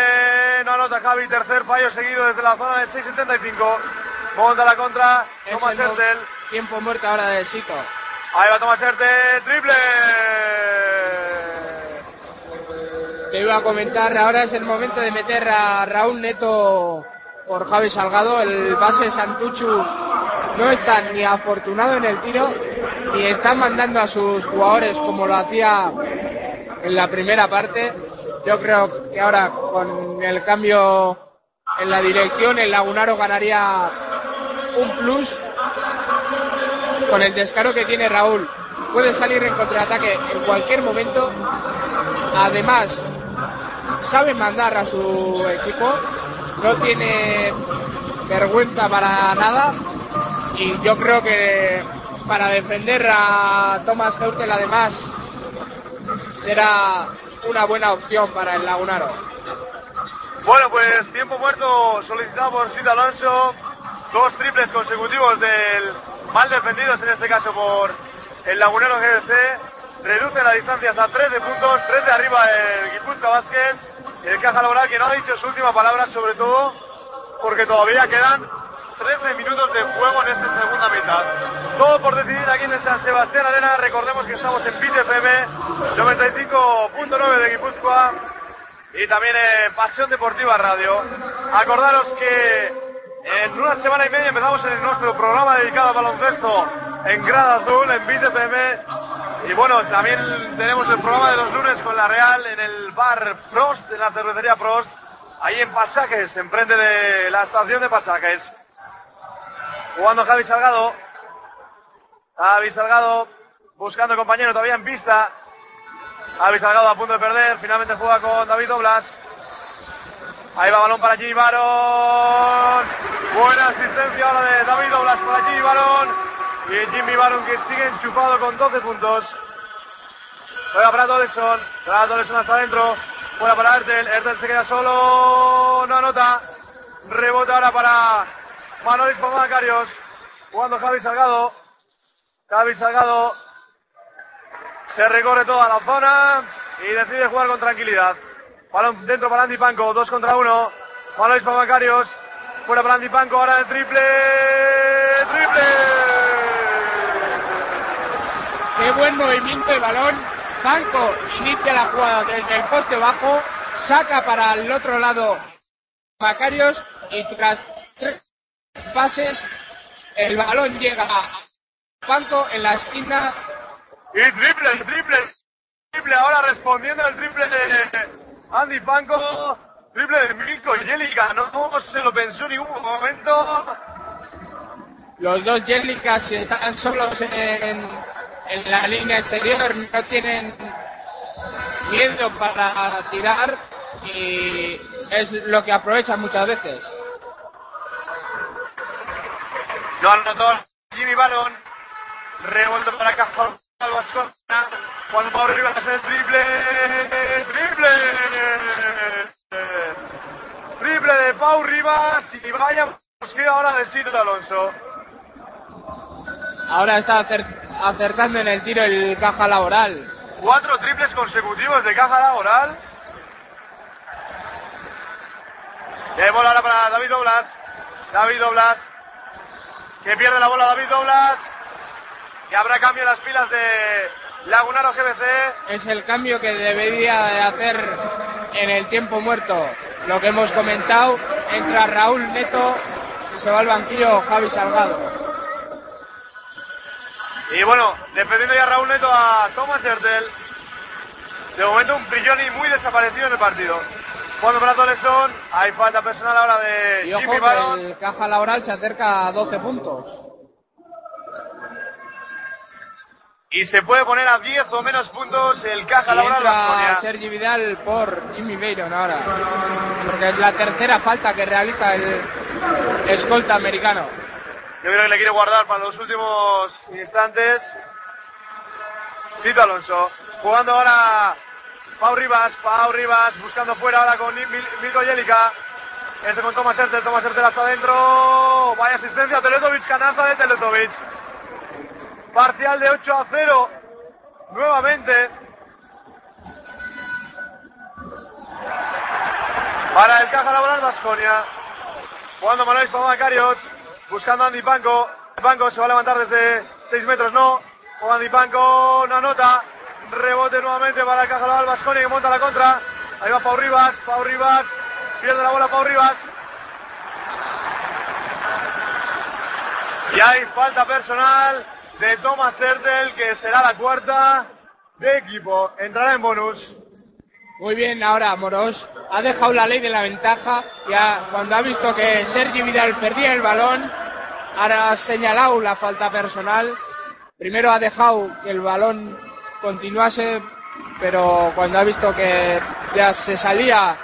No anota Javi. Tercer fallo seguido desde la zona del 6.75. Monta la contra. Es Sertel. tiempo muerto ahora de Sito. Ahí va Tomás Sertel. Triple. Te iba a comentar, ahora es el momento de meter a Raúl Neto por Javi Salgado. El base Santuchu no está ni afortunado en el tiro, ni está mandando a sus jugadores como lo hacía en la primera parte. Yo creo que ahora con el cambio en la dirección el Lagunaro ganaría un plus con el descaro que tiene Raúl. Puede salir en contraataque en cualquier momento. Además, sabe mandar a su equipo. No tiene vergüenza para nada. Y yo creo que para defender a Thomas Heutel además será una buena opción para el Lagunaro. Bueno, pues tiempo muerto solicitado por Cid Alonso. Dos triples consecutivos del mal defendidos, en este caso por el Lagunero GBC. Reduce la distancia hasta 13 puntos, 3 de arriba el Guipuzcoa Basket. El Caja Laboral que no ha dicho su última palabra, sobre todo porque todavía quedan 13 minutos de juego en esta segunda mitad. Todo por decidir aquí en San Sebastián Arena. Recordemos que estamos en PIT FM 95.9 de Guipúzcoa y también en Pasión Deportiva Radio. Acordaros que en una semana y media empezamos en nuestro programa dedicado al baloncesto en Grada Azul, en PIT FM. Y bueno, también tenemos el programa de los lunes con la Real en el bar Prost, en la cervecería Prost, ahí en Pasajes, enfrente de la estación de Pasajes. Jugando Javi Salgado. Javi Salgado buscando compañero todavía en pista. Javi Salgado a punto de perder. Finalmente juega con David Doblas. Ahí va balón para Jimmy Baron. Buena asistencia ahora de David Doblas para Jimmy Baron. Y Jimmy Baron que sigue enchufado con 12 puntos. Juega para Toleson. Para Toleson hasta adentro. Fuera para Ertel. Ertel se queda solo. No anota. Rebota ahora para Manolis Pamacarios. Jugando Javi Salgado. Javi Salgado se recorre toda la zona y decide jugar con tranquilidad. Balón dentro para Andy Panco, dos contra uno. Manolis Pamacarios. Fuera para Andy Panco, ahora el triple. ¡Triple! Qué buen movimiento de balón. Panco inicia la jugada desde el poste bajo, saca para el otro lado Macarios y tras tres pases el balón llega a Panco en la esquina. Y triple, triple, triple. Ahora respondiendo al triple de Andy Panco. Triple de Milko Yelica. No se lo pensó en ningún momento. Los dos Jellicas están solos en, en la línea exterior, no tienen miedo para tirar y es lo que aprovechan muchas veces. No anotó Jimmy Balón. Revuelto para acá. Vascona. Juan Pablo Rivas el triple. Triple. Triple de Pau Rivas. Y vaya que ahora de Sito Alonso. Ahora está acer- acertando en el tiro el caja laboral. Cuatro triples consecutivos de caja laboral. Hay bola ahora para David Doblas. David Doblas. Que pierde la bola David Doblas. Y habrá cambio en las filas de Lagunaro GBC. Es el cambio que debería de hacer en el tiempo muerto. Lo que hemos comentado, entra Raúl Neto y se va al banquillo Javi Salgado. Y bueno, defendiendo ya Raúl Neto a Thomas Hertel. De momento un Brilloni muy desaparecido en el partido. Cuando para Toleson, hay falta personal ahora de Y ojo Jimmy Baron. el caja laboral se acerca a 12 puntos. Y se puede poner a 10 o menos puntos el caja Y laboral entra. Sergi Vidal por Jimmy Bayron ahora. Porque es la tercera falta que realiza el escolta americano. Yo creo que le quiere guardar para los últimos instantes. Sito Alonso. Jugando ahora Pau Rivas. Pau Rivas buscando fuera ahora con Mil- Milko Jelica. Este con Tomás Hertel. Tomás Hertel hasta adentro. Vaya asistencia. Teletovic. Canasta de Teletovic. Parcial de 8 a 0. Nuevamente. Para el caja laboral Vasconia. Jugando Manuel Pamacarios. Buscando a Andy Panco. Panco se va a levantar desde 6 metros, no. Con Andy Panco, una nota. Rebote nuevamente para el caja laboral Vasconia que monta la contra. Ahí va Pau Rivas. Pau Rivas. Pierde la bola Pau Rivas. Y hay falta personal de Thomas Hertel, que será la cuarta. de equipo. Entrará en bonus. Muy bien, ahora Moros ha dejado la ley de la ventaja y ha- cuando ha visto que Sergi Vidal perdía el balón, ahora ha señalado la falta personal. Primero ha dejado que el balón continuase, pero cuando ha visto que ya se salía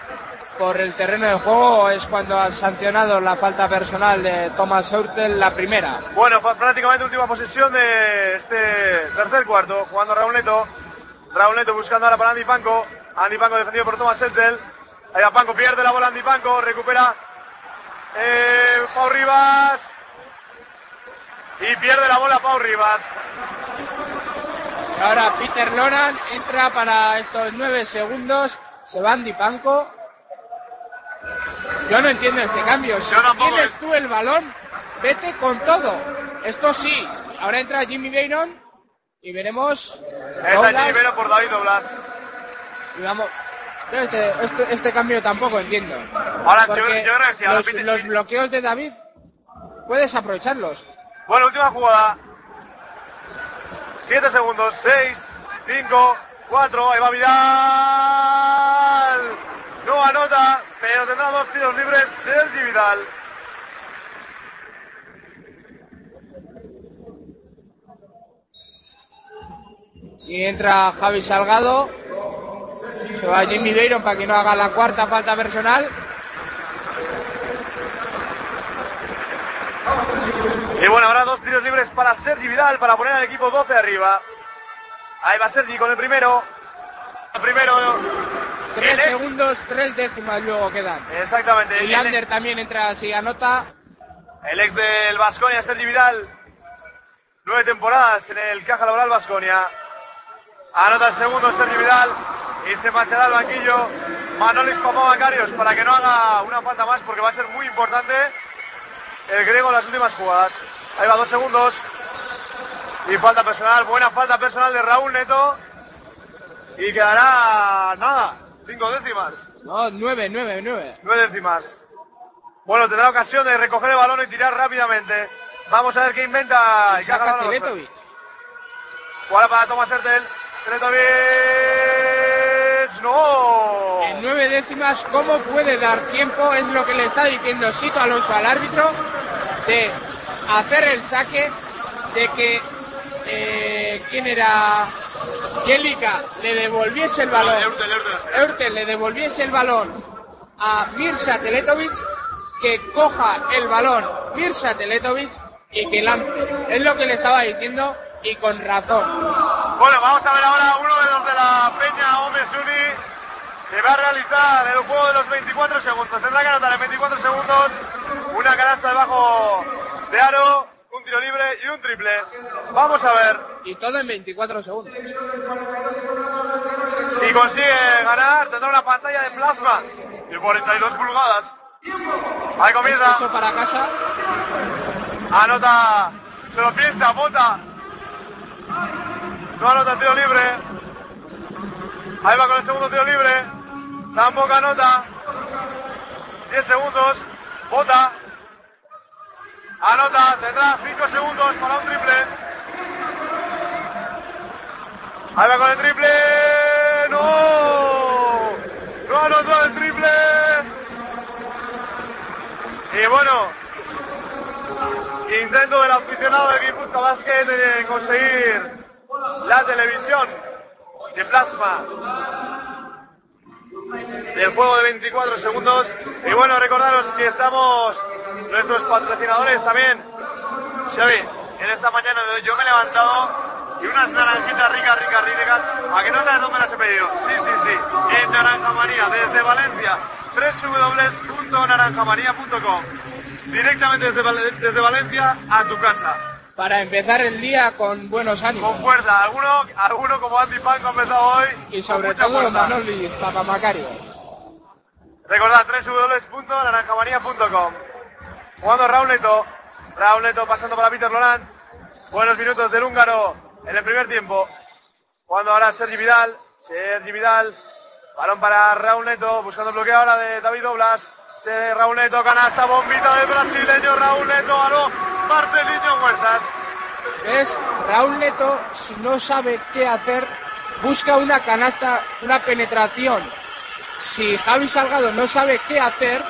por el terreno de juego es cuando ha sancionado la falta personal de Thomas Hurtel, la primera. Bueno, fue prácticamente última posesión de este tercer cuarto, jugando Raúl Neto. Raúl Neto buscando ahora para Andy Panco. Andy Panco defendido por Thomas. Ahí va Panco, pierde la bola Andy Panco, recupera eh, Pau Rivas. Y pierde la bola Pau Rivas. Ahora Peter Loran entra para estos nueve segundos. Se va Andy Panco. Yo no entiendo este cambio. Si tienes tú el balón, vete con todo. Esto sí. Ahora entra Jimmy Bayron y veremos. Doblas. Jimmy Vero por David Doblas. Y vamos. Este, este, este cambio tampoco entiendo. Ahora, yo- yo creo que sí, ahora los, Peter- los bloqueos de David puedes aprovecharlos. Bueno, última jugada. 7 segundos. 6, 5, 4. Ahí va Vidal. No anota, pero tendrá dos tiros libres Sergi Vidal. Y entra Javi Salgado. Se va Jimmy Bayron para que no haga la cuarta falta personal. Y bueno, ahora dos tiros libres para Sergi Vidal para poner al equipo 12 arriba. Ahí va Sergi con el primero. El primero. Tres segundos, tres décimas luego quedan. Exactamente. Y Lander también entra si anota. El ex del Vasconia, Sergi Vidal. Nueve temporadas en el Caja Laboral Vasconia. Anota el segundo Sergi Vidal. Y se marchará al banquillo Manolis Papamacarios para que no haga una falta más porque va a ser muy importante el griego en las últimas jugadas. Ahí va dos segundos. Y falta personal, buena falta personal de Raúl Neto. Y quedará nada, cinco décimas. No, nueve, nueve, nueve. Nueve décimas. Bueno, tendrá ocasión de recoger el balón y tirar rápidamente. Vamos a ver qué inventa. Y saca Teletovic. Jugada para Tomás Hertel. Teletovic. ¡No! En nueve décimas, ¿cómo puede dar tiempo? Es lo que le está diciendo Sito Alonso al árbitro de hacer el saque, de que eh, quién era Jelica le devolviese el balón, le devolviese el balón a Mirza Teletovic, que coja el balón Mirza Teletovic y que lance. Es lo que le estaba diciendo y con razón. Bueno, vamos a ver ahora uno de los de la Peña Omesuni que va a realizar el juego de los 24 segundos. Tendrá que anotar en 24 segundos una canasta debajo de aro, un tiro libre y un triple. Vamos a ver Y todo en 24 segundos. si consigue ganar. Tendrá una pantalla de plasma de 42 pulgadas. Ahí comienza. Eso para casa. Anota, se lo piensa, vota. No anota el tiro libre. Ahí va con el segundo tiro libre. Tampoco anota. 10 segundos. Vota. Anota. Tendrá 5 segundos para un triple. Ahí va con el triple. No. No anotó el triple. Y bueno, intento del aficionado del Guipuzcoa Basket de conseguir la televisión de plasma del juego de 24 segundos. Y bueno, recordaros que estamos nuestros patrocinadores también. Xavi, en esta mañana yo me he levantado y unas naranjitas ricas, ricas, ricas. ¿A que no sabes dónde las he pedido? Sí, sí, sí. En Naranja María, desde Valencia. www.naranjamaría.com Directamente desde, Val- desde Valencia a tu casa. Para empezar el día con buenos ánimos. Con fuerza. Alguno, alguno como Andy Panco ha empezado hoy. Y sobre todo. Manoli Papamacario. Recordad, www.naranjamaría.com Jugando. Raúl Neto pasando para Peter Loran. Buenos minutos del húngaro en el primer tiempo. Jugando ahora Sergi Vidal. Sergi Vidal. Balón para Raúl Neto. Buscando bloqueo ahora de David Doblas. Se Neto, canasta, bombita del brasileño. Raúl Neto, aló. Marcelinho Huertas. Es Raúl Neto, si no sabe qué hacer, busca una canasta, una penetración. Si Javi Salgado no sabe qué hacer,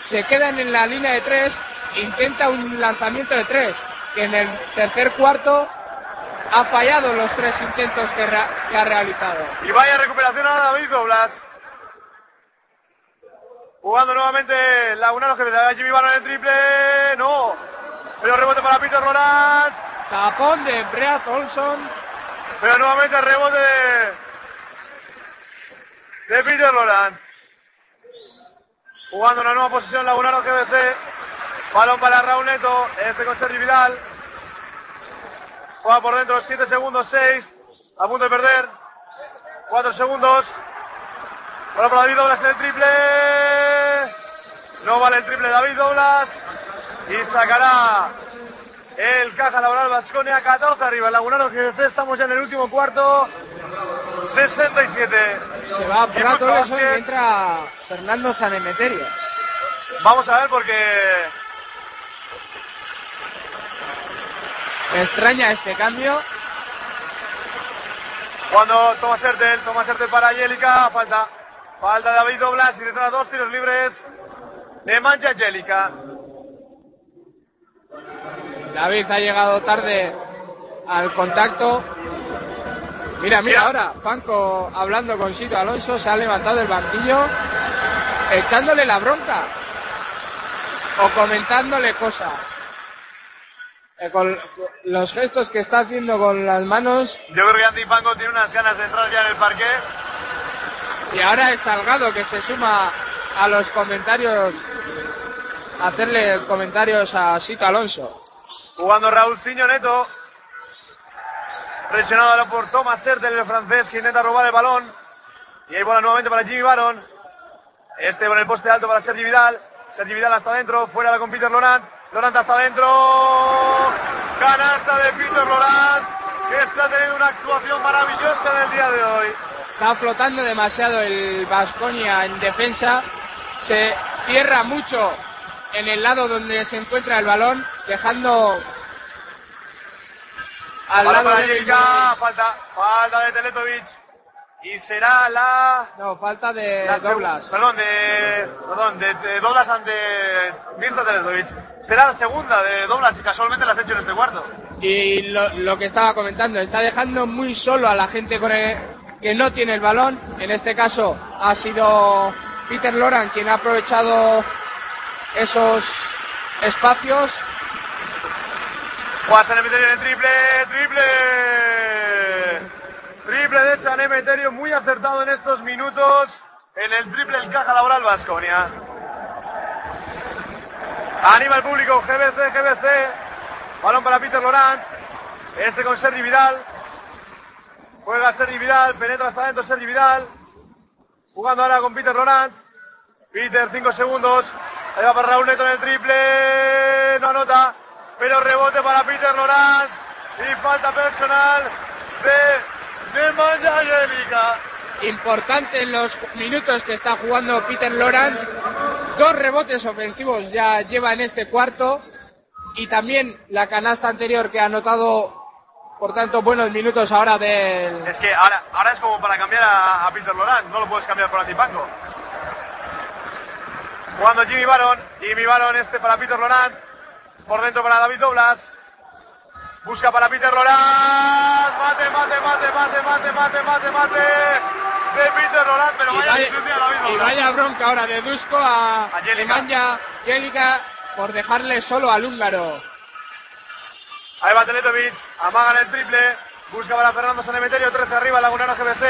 se quedan en la línea de tres, intenta un lanzamiento de tres, que en el tercer cuarto ha fallado los tres intentos que, ha realizado. Y vaya recuperación a David Doblas. Jugando nuevamente Lagunaro que le da a Jimmy Barron el triple. No. Pero rebote para Peter Roland. Tapón de Breat Olson. Pero nuevamente rebote de, de Peter Roland. Jugando una nueva posición Lagunaro GBC. Balón para Raúl Neto. Este con Sergi Vidal. Juega por dentro 7 segundos, 6. A punto de perder. 4 segundos. Ahora para David Doblas el triple. No vale el triple David Doblas. Y sacará el caja laboral Vasconia 14 arriba. El Lagunaro GBC. Estamos ya en el último cuarto. 67. Se va básquet. y entra Fernando Sanemeterio. Vamos a ver porque Me extraña este cambio. Cuando Tomás Hertel, Tomás Hertel para Angélica, falta, falta David Doblas y detrás dos tiros libres de Mancha Angélica. David ha llegado tarde al contacto. Mira, mira, ahora Panco hablando con Sito Alonso se ha levantado del banquillo echándole la bronca o comentándole cosas. Eh, con los gestos que está haciendo con las manos Yo creo que Andy Pango tiene unas ganas de entrar ya en el parque. y ahora es Salgado que se suma a los comentarios, a hacerle comentarios a Sito Alonso. Jugando Raúl Ciño Neto. Presionado ahora por Thomas Hertel, el francés, que intenta robar el balón. Y ahí bola nuevamente para Jimmy Baron. Este con el poste alto para Sergi Vidal. Sergi Vidal hasta adentro, fuera con Peter Laurent. Laurent hasta adentro. Canasta de Peter Laurent, que está teniendo una actuación maravillosa en el día de hoy. Está flotando demasiado el Vasconia en defensa. Se cierra mucho en el lado donde se encuentra el balón, dejando al Balón lado para de falta, falta de Teletovic. Y será la. No, falta de la Doblas. Perdón, de. Perdón, de, de Doblas ante Mirza Teletovic. Será la segunda de Doblas y casualmente la has hecho en este cuarto. Y lo, lo que estaba comentando, está dejando muy solo a la gente con el- que no tiene el balón. En este caso ha sido Peter Loran quien ha aprovechado esos espacios. Emeterio en el triple, triple. Triple de San Emeterio, muy acertado en estos minutos. En el triple el caja laboral Vasconia. Anima el público, GBC, GBC. Balón para Peter Laurent. Este con Sergi Vidal. Juega Sergi Vidal, penetra hasta adentro Sergi Vidal. Jugando ahora con Peter Laurent. Peter, 5 segundos. Ahí va para Raúl Neto en el triple. No anota. Pero rebote para Peter Laurent. Y falta personal de, Importante en los minutos que está jugando Peter Laurent. Dos rebotes ofensivos ya lleva en este cuarto. Y también la canasta anterior que ha anotado, por tanto, buenos minutos ahora del... Es que ahora, ahora es como para cambiar a, a Peter Laurent. No lo puedes cambiar por Antipango. Jugando Jimmy Baron. Jimmy Baron este para Peter Laurent. Por dentro para David Doblas. Busca para Peter Laurent. Mate, mate, mate, mate, mate, mate, mate, mate. De Peter Laurent. Pero Y vaya y vaya bronca ahora de Dusko a. Nemanja Angélica por dejarle solo al húngaro. Ahí va Teletovic, amagan el triple, busca para Fernando Sanemeterio, 13 arriba, Lagunaro GBC.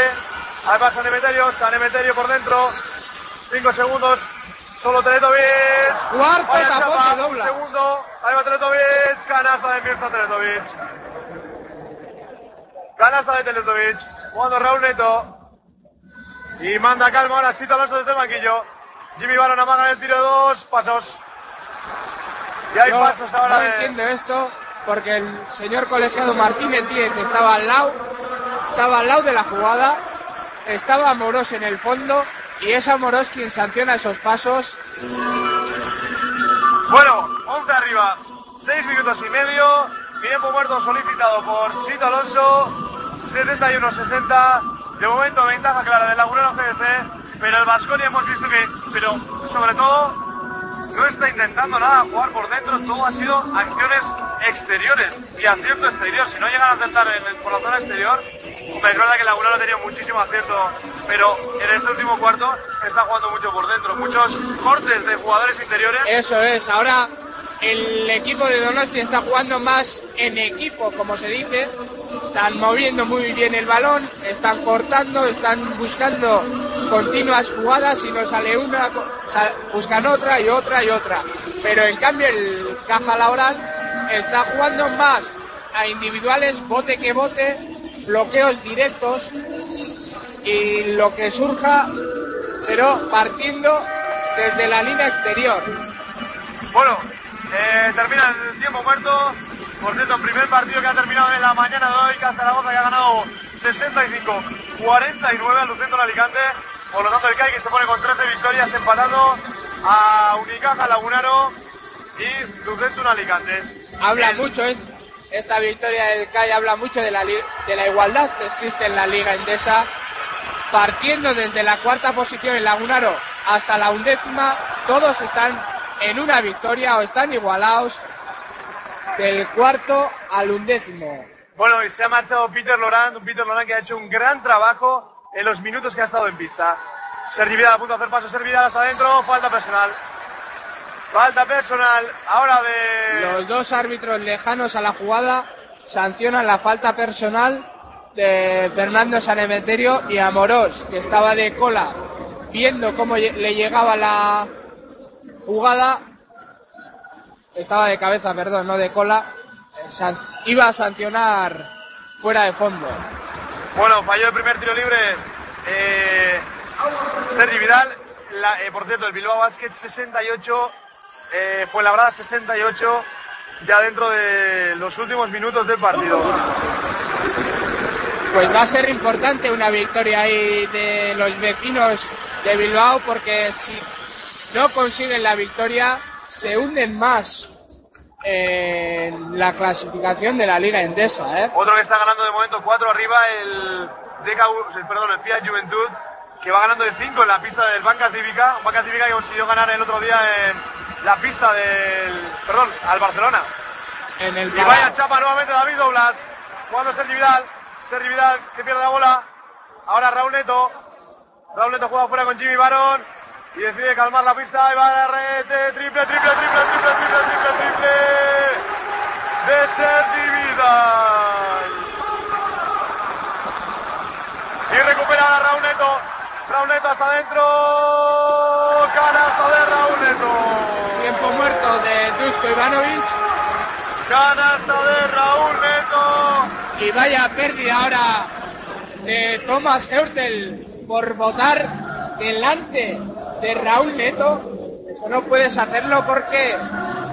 Ahí va Sanemeterio, Sanemeterio por dentro, 5 segundos, solo Teletovic. Cuarto tapón dobla. un segundo, ahí va Teletovic, canasta de Mirza Teletovic. Canasta de Teletovic, jugando Raúl Neto. Y manda calma ahora Sito Alonso desde el banquillo. Jimmy Baron amaga en el tiro dos, pasos. Y hay Yo pasos ahora no de... entiendo esto porque el señor colegiado Martínez Díez estaba al lado, estaba al lado de la jugada, estaba Amorós en el fondo y es Amorós quien sanciona esos pasos. Bueno, 11 arriba, 6 minutos y medio, tiempo muerto solicitado por Sito Alonso, 71-60, De momento ventaja clara del Lagunero GDC, pero el Vasconia hemos visto que, pero sobre todo, no está intentando nada jugar por dentro, todo ha sido acciones exteriores y acierto exterior. Si no llegan a acertar en por la zona exterior, es verdad que el Lagunero ha tenido muchísimo acierto, pero en este último cuarto está jugando mucho por dentro, muchos cortes de jugadores interiores. Eso es, ahora el equipo de Donosti está jugando más en equipo, como se dice. Están moviendo muy bien el balón, están cortando, están buscando continuas jugadas y no sale una, buscan otra y otra y otra. Pero en cambio el Caja Laboral está jugando más a individuales, bote que bote, bloqueos directos y lo que surja, pero partiendo desde la línea exterior. Bueno, eh, termina el tiempo muerto. Por cierto, primer partido que ha terminado en la mañana de hoy, Zaragoza que ha ganado 65-49 al Lucento en Alicante. Por lo tanto, el CAI que se pone con 13 victorias empatando a Unicaja Lagunaro y Lucento en Alicante. Habla mucho es- esta victoria del CAI, habla mucho de la, de la igualdad que existe en la Liga Endesa, partiendo desde la cuarta posición en Lagunaro hasta la undécima, todos están en una victoria o están igualados del cuarto al undécimo. Bueno, y se ha marchado Peter Lorán, un Peter Lorán que ha hecho un gran trabajo en los minutos que ha estado en pista. Sergi Vidal a punto de hacer paso, Sergi Vidal hasta adentro, falta personal. Falta personal, ahora de... Los dos árbitros lejanos a la jugada sancionan la falta personal de Fernando Sanemeterio y Amorós, que estaba de cola viendo cómo le llegaba la jugada, estaba de cabeza, perdón, no de cola, eh, iba a sancionar fuera de fondo. Bueno, falló el primer tiro libre eh, Sergi Vidal. La- eh, por cierto, el Bilbao Basket 68, eh, fue labrada 68, ya dentro de los últimos minutos del partido. Pues va a ser importante una victoria ahí de los vecinos de Bilbao porque si no consiguen la victoria se hunden más en la clasificación de la Liga Endesa. ¿eh? Otro que está ganando de momento 4 arriba, el, DKU, el- perdón, el Fiat Juventud, que va ganando de 5 en la pista del Banca Cívica. Un Banca Cívica que consiguió ganar el otro día en la pista del. Perdón, al Barcelona. En el Y vaya chapa nuevamente David Doblas. Jugando Sergi Vidal. Sergi Vidal que pierde la bola. Ahora Raúl Neto. Raúl Neto juega fuera con Jimmy Barón. Y decide calmar la pista. Y va a la red. Triple, triple, triple, triple, triple, triple, triple. De Sergi Vidal. Y recupera ahora Raúl Neto. Raúl Neto hasta adentro. Canasta de Raúl Neto. Tiempo muerto de Dusko Ivanovic. Canasta de Raúl Neto. Y vaya pérdida ahora de Thomas Hurtel por votar delante de Raúl Neto. No puedes hacerlo porque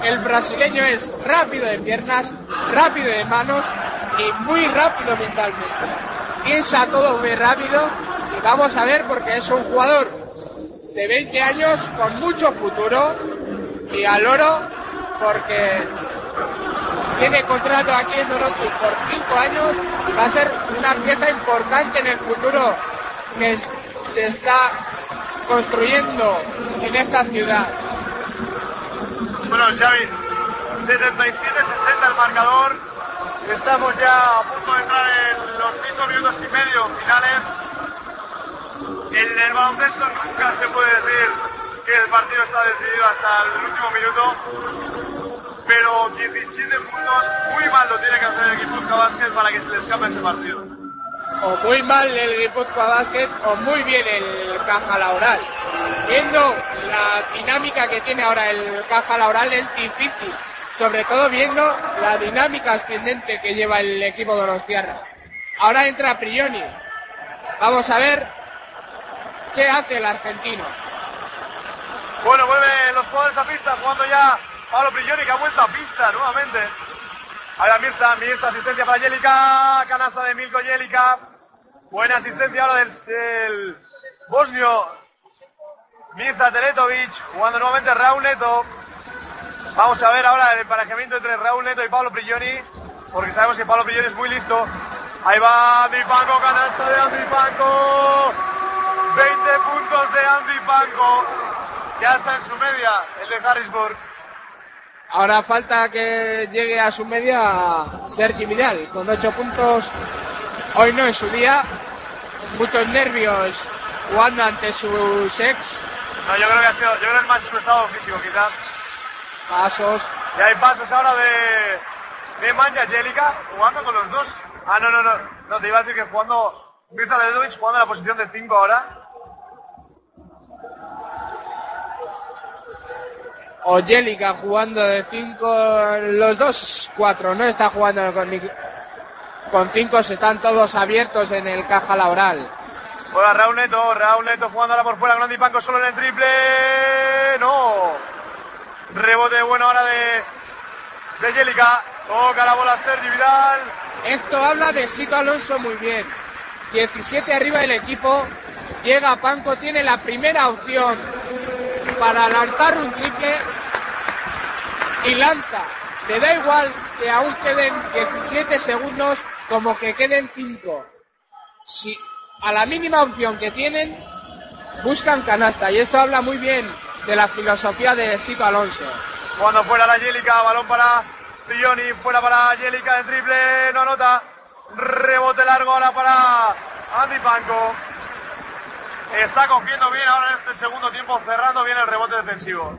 el brasileño es rápido de piernas, rápido de manos y muy rápido mentalmente. Piensa todo muy rápido y vamos a ver porque es un jugador de 20 años con mucho futuro y al oro porque tiene contrato aquí en Donosti por 5 años y va a ser una pieza importante en el futuro que se está construyendo en esta ciudad. Bueno, Xavi, 77-60 el marcador. Estamos ya a punto de entrar en los 5 minutos y medio finales. En el baloncesto nunca se puede decir que el partido está decidido hasta el último minuto. Pero 17 puntos, muy mal lo tiene que hacer el Guipuzcoa Basket para que se le escape este partido. O muy mal el Guipúzcoa Basket o muy bien el Caja Laboral. Viendo la dinámica que tiene ahora el Caja Laboral es difícil. Sobre todo viendo la dinámica ascendente que lleva el equipo tierras. Ahora entra Prioni. Vamos a ver qué hace el argentino. Bueno, vuelven los jugadores a pista, jugando ya Pablo Prigioni que ha vuelto a pista nuevamente. Ahora Mirza, Mirza, asistencia para Jelica, canasta de Milko Jelica. Buena asistencia ahora del, bosnio Mirza Teletovic, jugando nuevamente Raúl Neto. Vamos a ver ahora el emparejamiento entre Raúl Neto y Pablo Prigioni, porque sabemos que Pablo Prigioni es muy listo. Ahí va Andy Panko, canasta de Andy Panko. 20 puntos de Andy Panko. Ya está en su media, el de Harrisburg. Ahora falta que llegue a su media Sergi Vidal con 8 puntos. Hoy no es su día. Muchos nervios jugando ante sus ex. No, yo creo que ha sido, yo creo que es más su estado físico quizás. Pasos. Y hay pasos ahora de, de Manja Angélica jugando con los dos. Ah, no, no, no. No, te iba a decir que jugando, Mirza Dedovic jugando en la posición de 5 ahora. Ojelica jugando de 5, los dos 4, no está jugando con, con 5, están todos abiertos en el caja laboral. Juega Raúl Neto, Raúl Neto jugando ahora por fuera con Andy Panko solo en el triple. No. Rebote bueno ahora de, de Angélica. Toca la bola Sergi Vidal. Esto habla de Sito Alonso muy bien. 17 arriba del equipo, llega Panco, tiene la primera opción para lanzar un triple y lanza. Le da igual que aún queden 17 segundos como que queden 5. Si a la mínima opción que tienen, buscan canasta. Y esto habla muy bien de la filosofía de Sito Alonso. Cuando fuera la Angélica, balón para Pilloni, fuera para Angélica, el triple, no anota. Rebote largo ahora para Andy Panko. Está cogiendo bien ahora en este segundo tiempo, cerrando bien el rebote defensivo.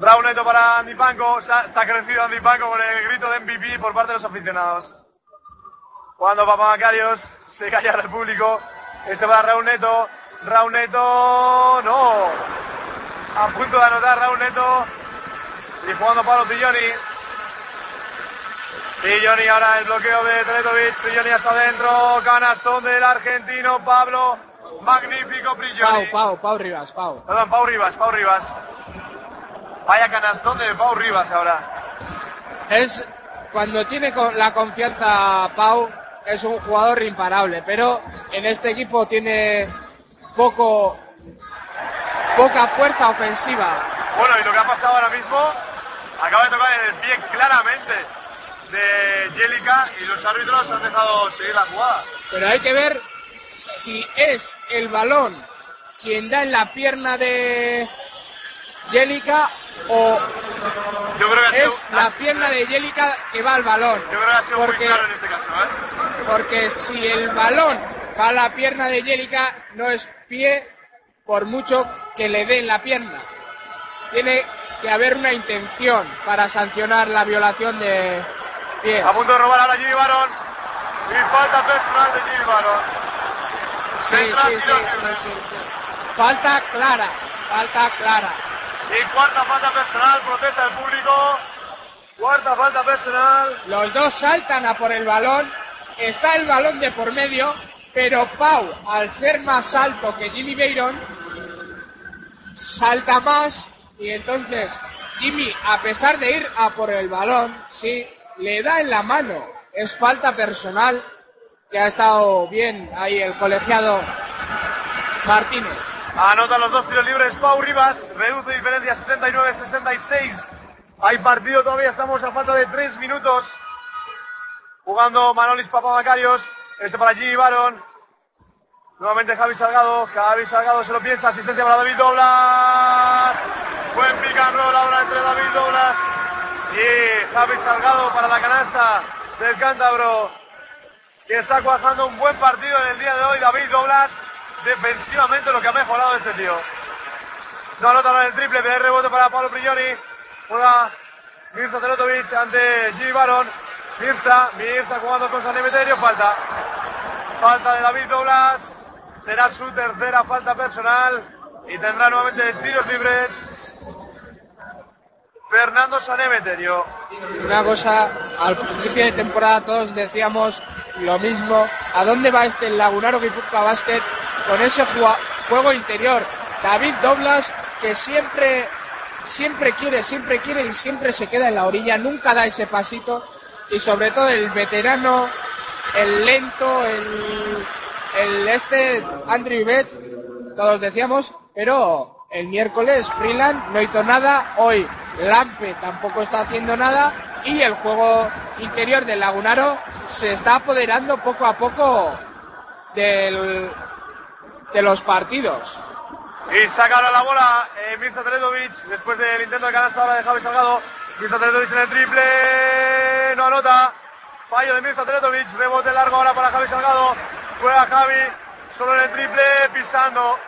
Raúl Neto para Andy Panko. Se ha, crecido Andy Panko con el grito de MVP por parte de los aficionados. Cuando Papá Macarios se calla al público. Este para Raúl Neto. Raúl Neto. No. A punto de anotar Raúl Neto. Y jugando Pablo Pilloni. Pilloni ahora el bloqueo de Teletovic. Pilloni hasta adentro. Canastón del argentino Pablo. Magnífico Pau, Pilloni. Pau, Pau Rivas, Pau. Perdón, Pau Rivas, Pau Rivas. Vaya canastón de Pau Rivas ahora. Es cuando tiene la confianza Pau, es un jugador imparable, pero en este equipo tiene poco poca fuerza ofensiva. Bueno, y lo que ha pasado ahora mismo, acaba de tocar en el pie claramente de Jelica y los árbitros han dejado seguir la jugada. Pero hay que ver si es el balón quien da en la pierna de Jelica o Yo creo que ha sido- es la pierna de Jelica que va al balón. Yo creo que ha sido muy Porque- claro en este caso, ¿eh? Porque si el balón va a la pierna de Jelica, no es pie por mucho que le dé en la pierna. Tiene que haber una intención para sancionar la violación de pie. A punto de robar ahora Jimmy Baron. Y falta personal de Jimmy Baron. Sí, sí, sí, sí, sí. Falta clara, falta clara. Y cuarta falta personal, protesta el público. Cuarta falta personal. Los dos saltan a por el balón, está el balón de por medio, pero Pau, al ser más alto que Jimmy Bayron, salta más y entonces Jimmy, a pesar de ir a por el balón, sí, le da en la mano. Es falta personal que ha estado bien ahí el colegiado Martínez. Anota los dos tiros libres Pau Rivas, reduce diferencia 79-66. Hay partido todavía, estamos a falta de tres minutos. Jugando Manolis Papamacarios, este para Jimmy Baron. Nuevamente Javi Salgado, Javi Salgado se lo piensa, asistencia para David Doblas. Buen roll ahora entre David Doblas y Javi Salgado para la canasta del cántabro que está cuajando un buen partido en el día de hoy. David Doblas, defensivamente lo que ha mejorado este tío. No anota ahora el triple, de rebote para Pablo Prigioni. Juega Mirza Terotovic ante Jimmy Baron. Mirza, Mirza jugando con San Emeterio, falta. Falta de David Doblas. Será su tercera falta personal. Y tendrá nuevamente tiros libres. Fernando Sanemeterio. Una cosa, al principio de temporada todos decíamos lo mismo. ¿A dónde va este Lagunaro Guipúzcoa Basket con ese juego interior? David Doblas, que siempre, siempre quiere, siempre quiere y siempre se queda en la orilla, nunca da ese pasito. Y sobre todo el veterano, el lento, el, el este, Andrew Bett, todos decíamos, pero el miércoles Freeland no hizo nada, hoy Lampe tampoco está haciendo nada y el juego interior del Lagunaro se está apoderando poco a poco de los partidos. Y saca ahora la bola eh, Mirza Teledovic después del intento de canasta ahora de Javi Salgado. Mirza Teledovic en el triple, no anota. Fallo de Mirza Teletovic, rebote largo ahora para Javi Salgado. Juega Javi, solo en el triple, pisando.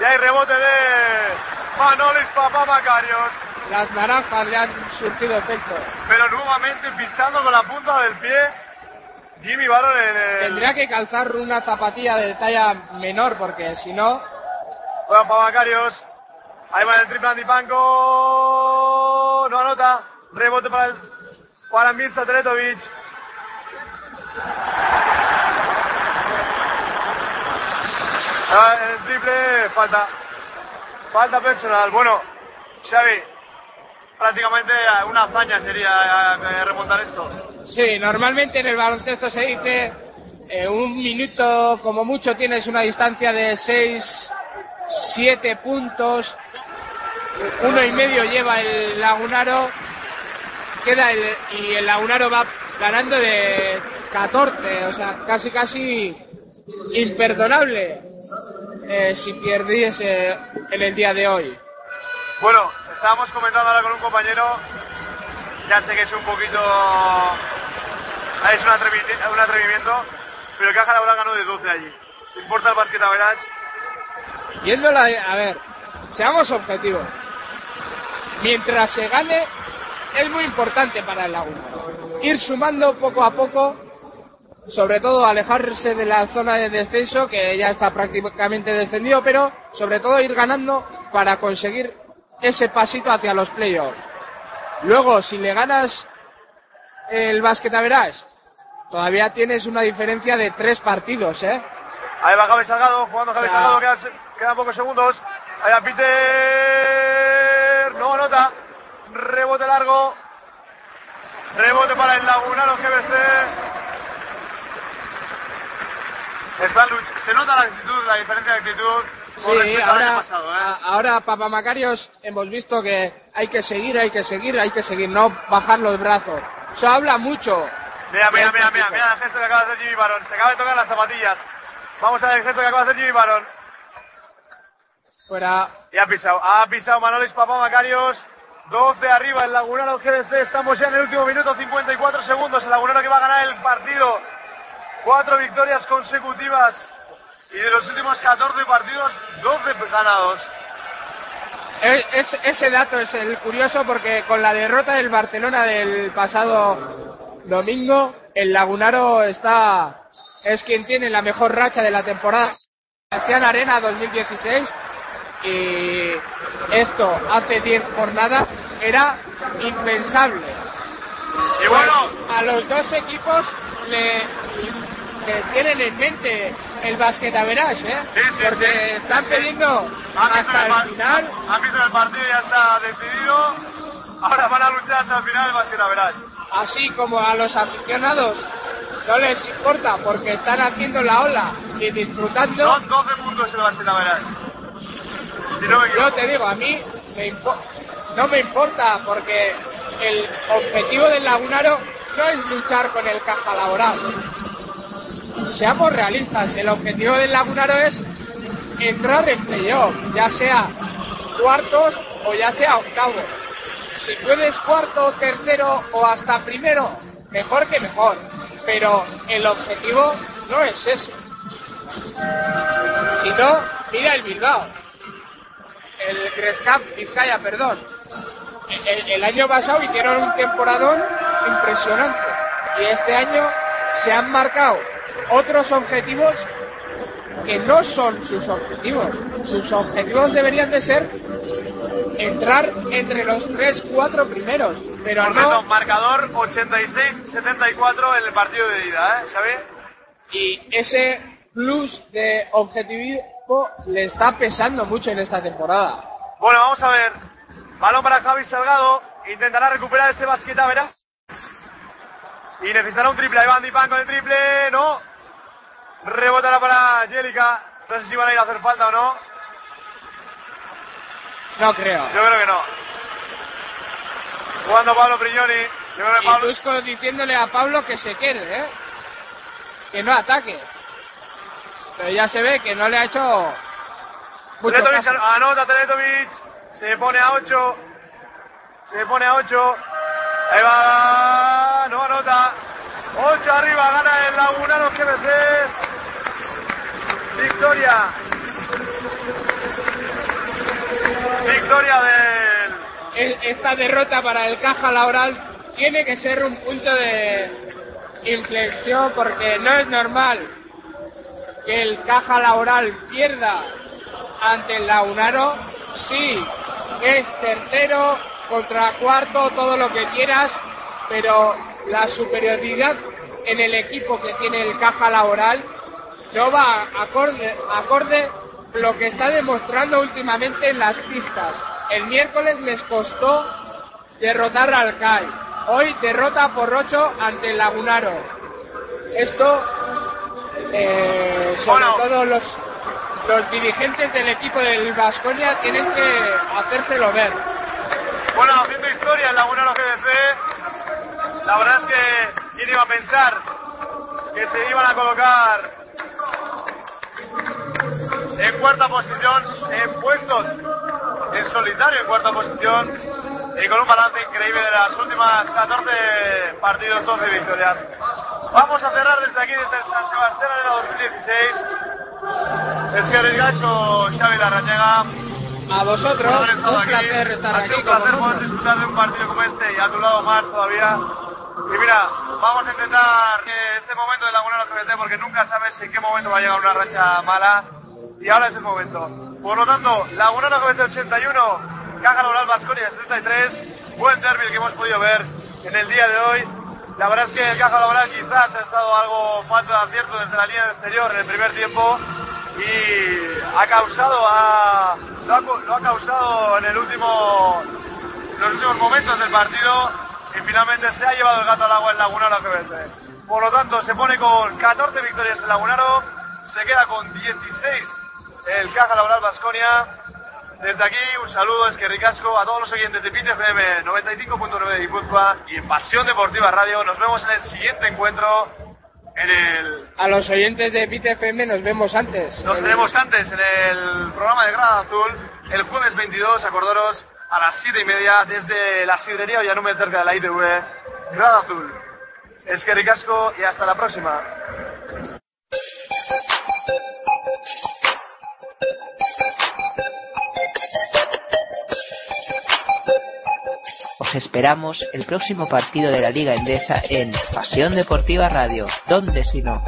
Y hay rebote de Manolis Papá Macarios. Las naranjas le han surtido efecto. Pero nuevamente pisando con la punta del pie. Jimmy Barron en el... Tendría que calzar una zapatilla de talla menor porque si no... Juega para Macarios. Ahí va el triple Andy Panko. No anota. Rebote para el para Mirza Teletovic. Ah, triple, falta. Falta personal. Bueno, Xavi, prácticamente una hazaña sería eh, remontar esto. Sí, normalmente en el baloncesto se dice eh, un minuto como mucho tienes una distancia de 6, 7 puntos, uno y medio lleva el Lagunaro queda el, y el Lagunaro va ganando de 14, o sea, casi casi imperdonable eh, si perdiese en el día de hoy. Bueno, estábamos comentando ahora con un compañero, ya sé que es un poquito, es un atrevimiento, un atrevimiento pero el Caja Laboral ganó de 12 allí. ¿Importa el básquet? Yéndola, a ver, seamos objetivos. Mientras se gane, es muy importante para el Laguna. Ir sumando poco a poco, sobre todo alejarse de la zona de descenso, que ya está prácticamente descendido, pero sobre todo ir ganando para conseguir ese pasito hacia los playoffs. Luego, si le ganas el básquet average, todavía tienes una diferencia de tres partidos, ¿eh? Ahí va Javi Salgado, jugando Javi. Salgado, quedan, quedan pocos segundos. Ahí va Peter, no anota. Rebote largo. Rebote para el Lagunaro GBC. Está Se nota la actitud, la diferencia de actitud. Sí, ahora, pasado, ¿eh? ahora Papa Macarios hemos visto que hay que seguir, hay que seguir, hay que seguir, no bajar los brazos. Eso habla mucho. Mira, mira, este mira, mira, mira el gesto que acaba de hacer Jimmy Baron. Se acaba de tocar las zapatillas. Vamos a ver el gesto que acaba de hacer Jimmy Baron. Fuera. Y ha pisado, ha pisado Manolis Papá Macarios. 12 arriba el Lagunaro GBC. Estamos ya en el último minuto, 54 segundos. El Lagunaro que va a ganar el partido. Cuatro victorias consecutivas. Y de los últimos 14 partidos, 12 ganados. E- es- ese dato es el curioso porque con la derrota del Barcelona del pasado domingo, el Lagunaro está es quien tiene la mejor racha de la temporada. Sebastián Arena 2016 y esto hace 10 jornadas era impensable. Y bueno, a los dos equipos le, le tienen en mente el basket average, ¿eh? porque sí, están sí. pidiendo Han visto hasta el final Han visto el partido ya está decidido. Ahora van a luchar hasta el final el Basket Average. así como a los aficionados no les importa porque están haciendo la ola y disfrutando. Son 12 puntos el Basket Average. Si no Yo te digo, a mí me no me importa porque el objetivo del Lagunaro no es luchar con el caja laboral. Seamos realistas, el objetivo del Lagunaro es entrar en playoff, ya sea cuartos o ya sea octavo. Si puedes cuarto, tercero o hasta primero, mejor que mejor. Pero el objetivo no es eso. Si no, mira el Bilbao. El Crescap Vizcaya, perdón. El, el año pasado hicieron un temporadón impresionante. Y este año se han marcado otros objetivos que no son sus objetivos. Sus objetivos deberían de ser entrar entre los 3, 4 primeros. Pero Por no. marcador 86-74 en el partido de ida, ¿eh? ¿Sabes? Y ese plus de objetivismo le está pesando mucho en esta temporada. Bueno, vamos a ver. Balón para Javi Salgado. Intentará recuperar ese basqueta, verá. Y necesitará un triple. Ahí va Andy Pan con el triple. No. Rebotará para Angélica. No sé si van a ir a hacer falta o no. No creo. Yo creo que no. Jugando Pablo Prigioni. Yo creo que Y Pablo... Dusko diciéndole a Pablo que se quede, ¿eh? Que no ataque. Pero ya se ve que no le ha hecho mucho Teletovic anota Teletovic. Se pone a 8. Se pone a 8. Ahí va. No anota. 8 arriba. Gana el Lagunaro GBC. Victoria. Victoria del. Esta derrota para el Caja Laboral tiene que ser un punto de inflexión porque no es normal que el Caja Laboral pierda ante el Lagunaro. Sí, es tercero contra cuarto, todo lo que quieras, pero la superioridad en el equipo que tiene el Caja Laboral no va acorde, acorde lo que está demostrando últimamente en las pistas. El miércoles les costó derrotar al CAI. Hoy derrota por 8 ante el Lagunaro. Esto, eh, sobre todo los, los dirigentes del equipo del Vasconia tienen que hacérselo ver. Bueno, haciendo historia el Lagunaro GBC. La verdad es que, ¿quién iba a pensar que se iban a colocar en cuarta posición, en puestos en solitario en cuarta posición y con un balance increíble de las últimas 14 partidos, 12 victorias. Vamos a cerrar desde aquí, desde el San Sebastián en el 2016. Es que Gacho, Xavi Larrañega. A vosotros, un placer estar Ha sido aquí un placer poder disfrutar de un partido como este y a tu lado más todavía. Y mira, vamos a intentar que este momento de Laguna GBT porque nunca sabes en qué momento va a llegar una racha mala y ahora es el momento. Por lo tanto, Laguna GBT 81, Caja Laboral Vasconia 73, buen derby que hemos podido ver en el día de hoy. La verdad es que el Caja Laboral quizás ha estado algo falta de acierto desde la línea de exterior en el primer tiempo y ha causado a, lo, ha, lo ha causado en el último los últimos momentos del partido y finalmente se ha llevado el gato al agua en Lagunaro GBC. Por lo tanto, se pone con 14 victorias en Lagunaro, se queda con 16 el Caja Laboral Vasconia. Desde aquí, un saludo, es que ricasco a todos los oyentes de PIT FM 95.9 de Guipúzcoa y en Pasión Deportiva Radio. Nos vemos en el siguiente encuentro en el A los oyentes de Pit FM nos vemos antes. nos veremos antes en el programa de Grada Azul el jueves 22, acordaros, a las 7 y media desde la sidrería Ollanume cerca de la ITV. Grada Azul. Es que ricasco y hasta la próxima. Os esperamos el próximo partido de la Liga Endesa en Pasión Deportiva Radio. ¿Dónde si no?